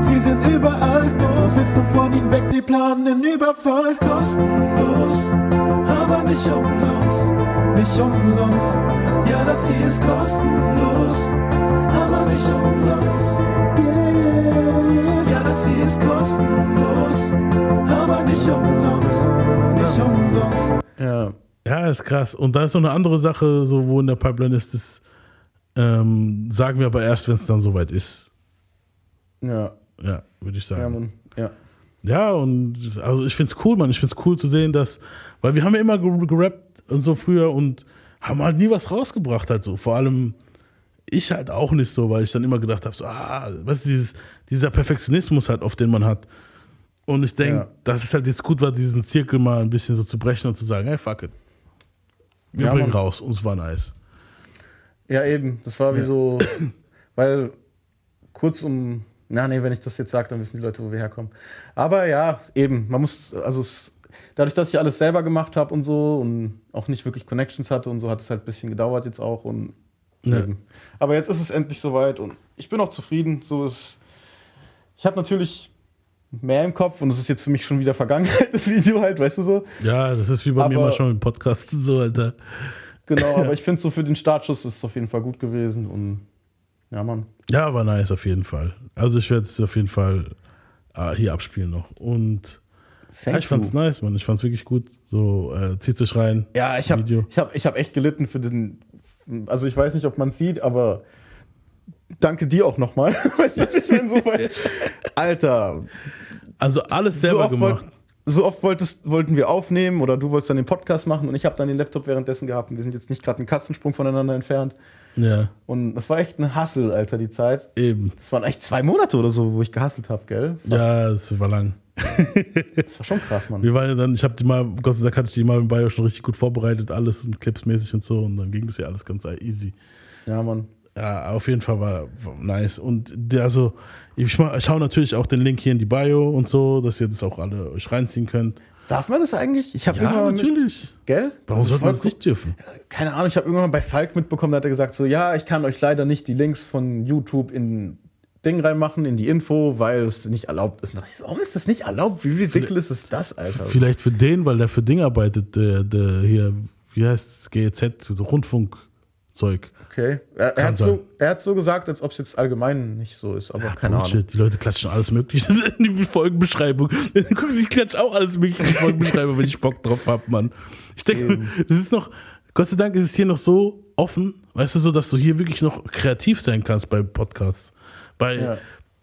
S8: Sie sind überall, du sitzt nur von ihnen weg, die planen den Überfall. Kostenlos, aber nicht umsonst, nicht umsonst. Ja, das hier ist kostenlos, aber nicht umsonst. Ja, das hier ist kostenlos, aber nicht umsonst, nicht umsonst.
S2: ja.
S1: ja, ist krass. Und da ist noch eine andere Sache, so wo in der Pipeline ist, das ähm, sagen wir aber erst, wenn es dann soweit ist.
S2: Ja.
S1: Ja, würde ich sagen.
S2: Ja, Mann. Ja.
S1: Ja, und also ich find's cool, Mann. Ich find's cool zu sehen, dass, weil wir haben ja immer ger- gerappt und so früher und haben halt nie was rausgebracht, halt so. Vor allem ich halt auch nicht so, weil ich dann immer gedacht habe, so, ah, was ist dieses, dieser Perfektionismus halt, auf den man hat. Und ich denke,
S2: Ja.
S1: dass es halt jetzt gut war, diesen Zirkel mal ein bisschen so zu brechen und zu sagen, hey, fuck it. Wir
S2: Ja,
S1: bringen
S2: Mann.
S1: raus, uns war nice.
S2: Ja, eben. Das war wie so, weil kurz um, na nee, wenn ich das jetzt sage, dann wissen die Leute, wo wir herkommen. Aber ja, eben, man muss, also es, dadurch, dass ich alles selber gemacht habe und so und auch nicht wirklich Connections hatte und so, hat es halt ein bisschen gedauert jetzt auch und
S1: Ja.
S2: Aber jetzt ist es endlich soweit und ich bin auch zufrieden. So ist, ich habe natürlich mehr im Kopf und es ist jetzt für mich schon wieder Vergangenheit, das Video halt, weißt du so.
S1: Ja, das ist wie bei mir
S2: Aber-
S1: mal schon im Podcast so, Alter.
S2: Genau, aber ich finde so für den Startschuss ist es auf jeden Fall gut gewesen und ja, Mann.
S1: Ja, war nice auf jeden Fall. Also ich werde es auf jeden Fall äh, hier abspielen noch. Und ja, ich fand's nice, Mann. Ich fand's wirklich gut. So, äh, zieht euch rein.
S2: Ja, ich habe ich hab, ich hab echt gelitten für den. Also, ich weiß nicht, ob man sieht, aber danke dir auch nochmal. Weißt du, ich bin so weit. Alter,
S1: Also alles
S2: so
S1: selber
S2: oft,
S1: gemacht.
S2: wollt, so oft wolltest, wollten wir aufnehmen oder du wolltest dann den Podcast machen und ich habe dann den Laptop währenddessen gehabt und wir sind jetzt nicht gerade einen Katzensprung voneinander entfernt.
S1: Ja,
S2: Und das war echt ein Hassel, Alter, die Zeit.
S1: eben.
S2: Das waren echt zwei Monate oder so, wo ich gehasselt habe, gell?
S1: Ja, es war lang.
S2: Das war schon krass, Mann.
S1: Wir waren ja dann, ich habe die mal, Gott sei Dank hatte ich die mal im Bio schon richtig gut vorbereitet, alles und clipsmäßig und so. Und dann ging das ja alles ganz easy.
S2: Ja, Mann.
S1: Ja, auf jeden Fall war, war nice. Und der, also, ich, schaue natürlich auch den Link hier in die Bio und so, dass ihr das auch alle euch reinziehen könnt.
S2: Darf man das eigentlich? Ich habe
S1: Ja,
S2: irgendwann mal mit,
S1: natürlich.
S2: gell?
S1: Warum sollte man das nicht dürfen?
S2: keine Ahnung, ich habe irgendwann mal bei Falk mitbekommen, da hat er gesagt so, ja, ich kann euch leider nicht die Links von YouTube in Ding reinmachen, in die Info, weil es nicht erlaubt ist. So, warum ist das nicht erlaubt? Wie ridiculous ist das, Alter?
S1: Vielleicht für den, weil der für Ding arbeitet, der, der hier, wie heißt es, GEZ, so Rundfunkzeug.
S2: Okay. Er, er, hat so, er hat so gesagt, als ob es jetzt allgemein nicht so ist, aber keine Ahnung.
S1: Bullshit, die Leute klatschen alles Mögliche in die Folgenbeschreibung. Guck, ich klatsche auch alles Mögliche in die Folgenbeschreibung, wenn ich Bock drauf hab, Mann. Ich denke, das ist noch, Gott sei Dank ist es hier noch so offen, weißt du, so, dass du hier wirklich noch kreativ sein kannst bei Podcasts. Bei,
S2: Ja.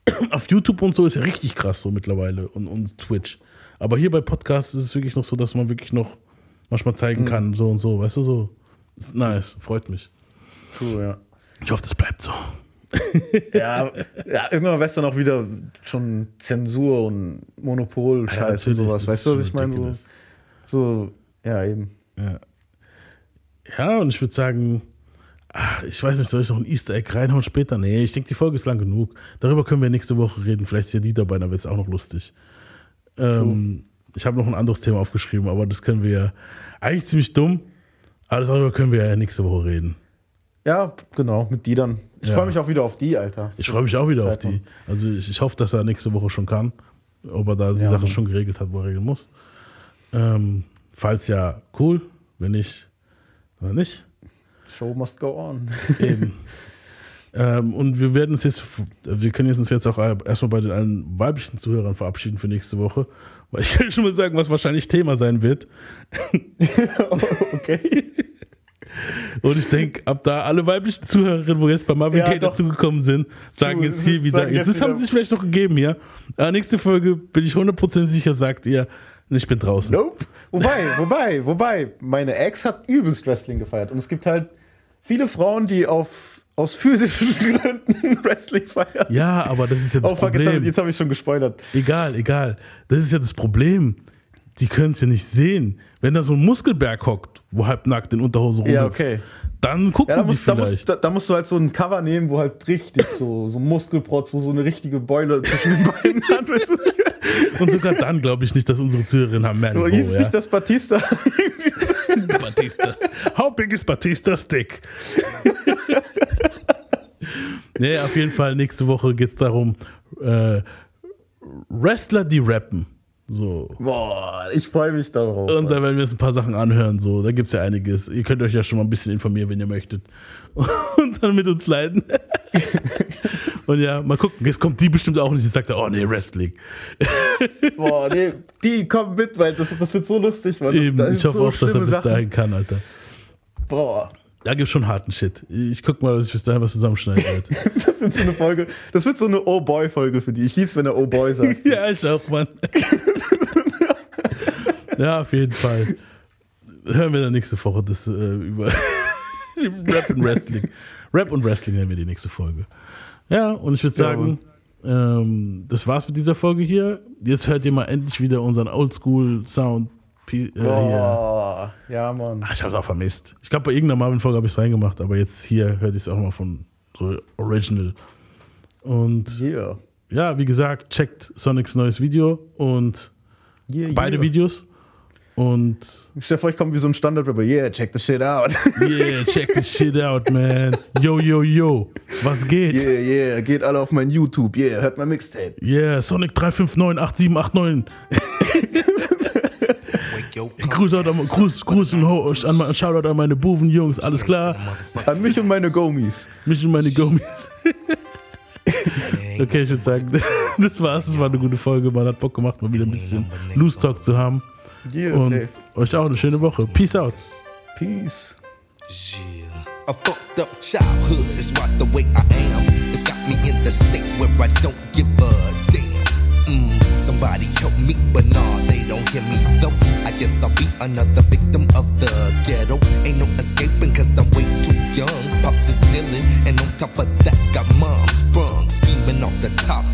S1: auf YouTube und so ist ja richtig krass so mittlerweile und, und Twitch. Aber hier bei Podcasts ist es wirklich noch so, dass man wirklich noch manchmal zeigen kann, so und so, weißt du, so. Ist nice, freut mich.
S2: True, ja.
S1: Ich hoffe, das bleibt so.
S2: Ja, ja, irgendwann wär's dann auch wieder schon Zensur und Monopol,
S1: Ja,
S2: Scheiß und
S1: natürlich,
S2: sowas. Weißt du, was ich meine? So, so, ja, eben.
S1: Ja. Ja, und ich würde sagen, ach, ich weiß nicht, soll ich noch ein Easter Egg reinhauen später? Nee, ich denke, die Folge ist lang genug. Darüber können wir nächste Woche reden. Vielleicht ist ja die dabei, dann wird es auch noch lustig. Ähm, ich habe noch ein anderes Thema aufgeschrieben, aber das können wir ja. Eigentlich ziemlich dumm, aber darüber können wir ja nächste Woche reden.
S2: Ja, genau, mit die dann. Ich
S1: Ja.
S2: freue mich auch wieder auf die, Alter.
S1: Ich freue mich auch wieder auf
S2: Zeit,
S1: die. Also ich, ich hoffe, dass er nächste Woche schon kann. Ob er da die
S2: Ja,
S1: Sache schon geregelt hat, wo er regeln muss. Ähm, falls ja, cool. Wenn nicht, dann nicht.
S2: Show must go on.
S1: Eben. ähm, und wir werden uns jetzt, wir können jetzt uns jetzt auch erstmal bei den allen weiblichen Zuhörern verabschieden für nächste Woche. Weil ich kann schon mal sagen, was wahrscheinlich Thema sein wird.
S2: okay.
S1: Und ich denke, ab da alle weiblichen Zuhörerinnen, wo jetzt bei Marvin
S2: Ja,
S1: Gaye dazugekommen sind, sagen jetzt hier wieder,
S2: jetzt
S1: das haben sie sich vielleicht noch gegeben hier. Aber nächste Folge bin ich 100% sicher, sagt ihr, ich bin draußen.
S2: Nope. Wobei, wobei, wobei, meine Ex hat übelst Wrestling gefeiert. Und es gibt halt viele Frauen, die auf, aus physischen Gründen Wrestling feiern.
S1: Ja, aber das ist ja das
S2: Oh fuck, jetzt habe
S1: Problem.
S2: hab ich schon gespoilert.
S1: Egal, egal. Das ist ja das Problem. Die können es ja nicht sehen. Wenn da so ein Muskelberg hockt, wo halb nackt in Unterhose rumhüpft,
S2: Ja, okay.
S1: dann gucken
S2: Ja, da
S1: die
S2: musst, da,
S1: vielleicht.
S2: musst, da, da musst du halt so ein Cover nehmen, wo halt richtig so, so Muskelprotz, wo so eine richtige Beule zwischen den Beinen hat.
S1: Und sogar dann glaube ich nicht, dass unsere Zuhörerinnen haben mehr
S2: So hieß es
S1: ja.
S2: nicht das Batista.
S1: Batista. How big is Batista's dick? nee, auf jeden Fall, nächste Woche geht es darum, äh, Wrestler, die rappen. So.
S2: Boah, ich freue mich darauf.
S1: Und da werden wir uns ein paar Sachen anhören. So, da gibt es ja einiges. Ihr könnt euch ja schon mal ein bisschen informieren, wenn ihr möchtet. Und dann mit uns leiden. Und ja, mal gucken. Jetzt kommt die bestimmt auch nicht. Die sagt, oh nee, Wrestling.
S2: Boah, nee, die kommen mit, weil das, das wird so lustig. Mann.
S1: Eben, ich hoffe
S2: so
S1: auch, dass er bis
S2: Sachen.
S1: dahin kann, Alter.
S2: Boah,
S1: Da gibt es schon harten Shit. Ich guck mal, dass ich bis dahin was zusammenschneiden werde.
S2: das wird so eine Folge. Das wird so eine Oh-Boy-Folge für die. Ich lieb's, wenn er Oh-Boy sagt.
S1: ja, ich auch, Mann. ja, auf jeden Fall. Hören wir dann nächste Woche das äh, über Rap und Wrestling. Rap und Wrestling nennen wir die nächste Folge. Ja, und ich würde
S2: Ja,
S1: sagen,
S2: Mann.
S1: Ähm, das war's mit dieser Folge hier. Jetzt hört ihr mal endlich wieder unseren Oldschool-Sound. Äh.
S2: Boah, ja, Mann.
S1: Ah, ich hab's auch vermisst. Ich glaube, bei irgendeiner Marvin-Folge habe ich es reingemacht, aber jetzt hier hört ihr es auch mal von so Original. Und
S2: Yeah.
S1: ja, wie gesagt, checkt Sonics neues Video und
S2: Yeah,
S1: beide
S2: yeah.
S1: Videos. Und
S2: Stell dir vor, ich komme wie so ein Standard-Rapper. Yeah, check the shit out.
S1: yeah, check this shit out, man. Yo, yo, yo. Was geht?
S2: yeah, yeah. Geht alle auf mein YouTube. Yeah, hört mein Mixtape.
S1: Yeah, Sonic 3598789. Gruß, an, Gruß, Gruß und Ho- an, an Shoutout an meine Buven-Jungs, alles klar?
S2: An mich und meine Gomies.
S1: Mich und meine Gummis. okay, ich würde sagen, das war's. Das war eine gute Folge. Man hat Bock gemacht, mal wieder ein bisschen Loose Talk zu haben.
S2: Yeah,
S1: Und
S2: safe.
S1: euch auch eine schöne Woche. Peace out.
S2: Peace. Yeah.
S9: A fucked up childhood is why the way I am. It's got me in the state where I don't give a damn. Mm, somebody help me, but nah, they don't hear me though. I guess I'll be another victim of the ghetto. Ain't no escaping cause I'm way too young. Pops is dealing, and on top of that, got mom sprung, scheming off the top.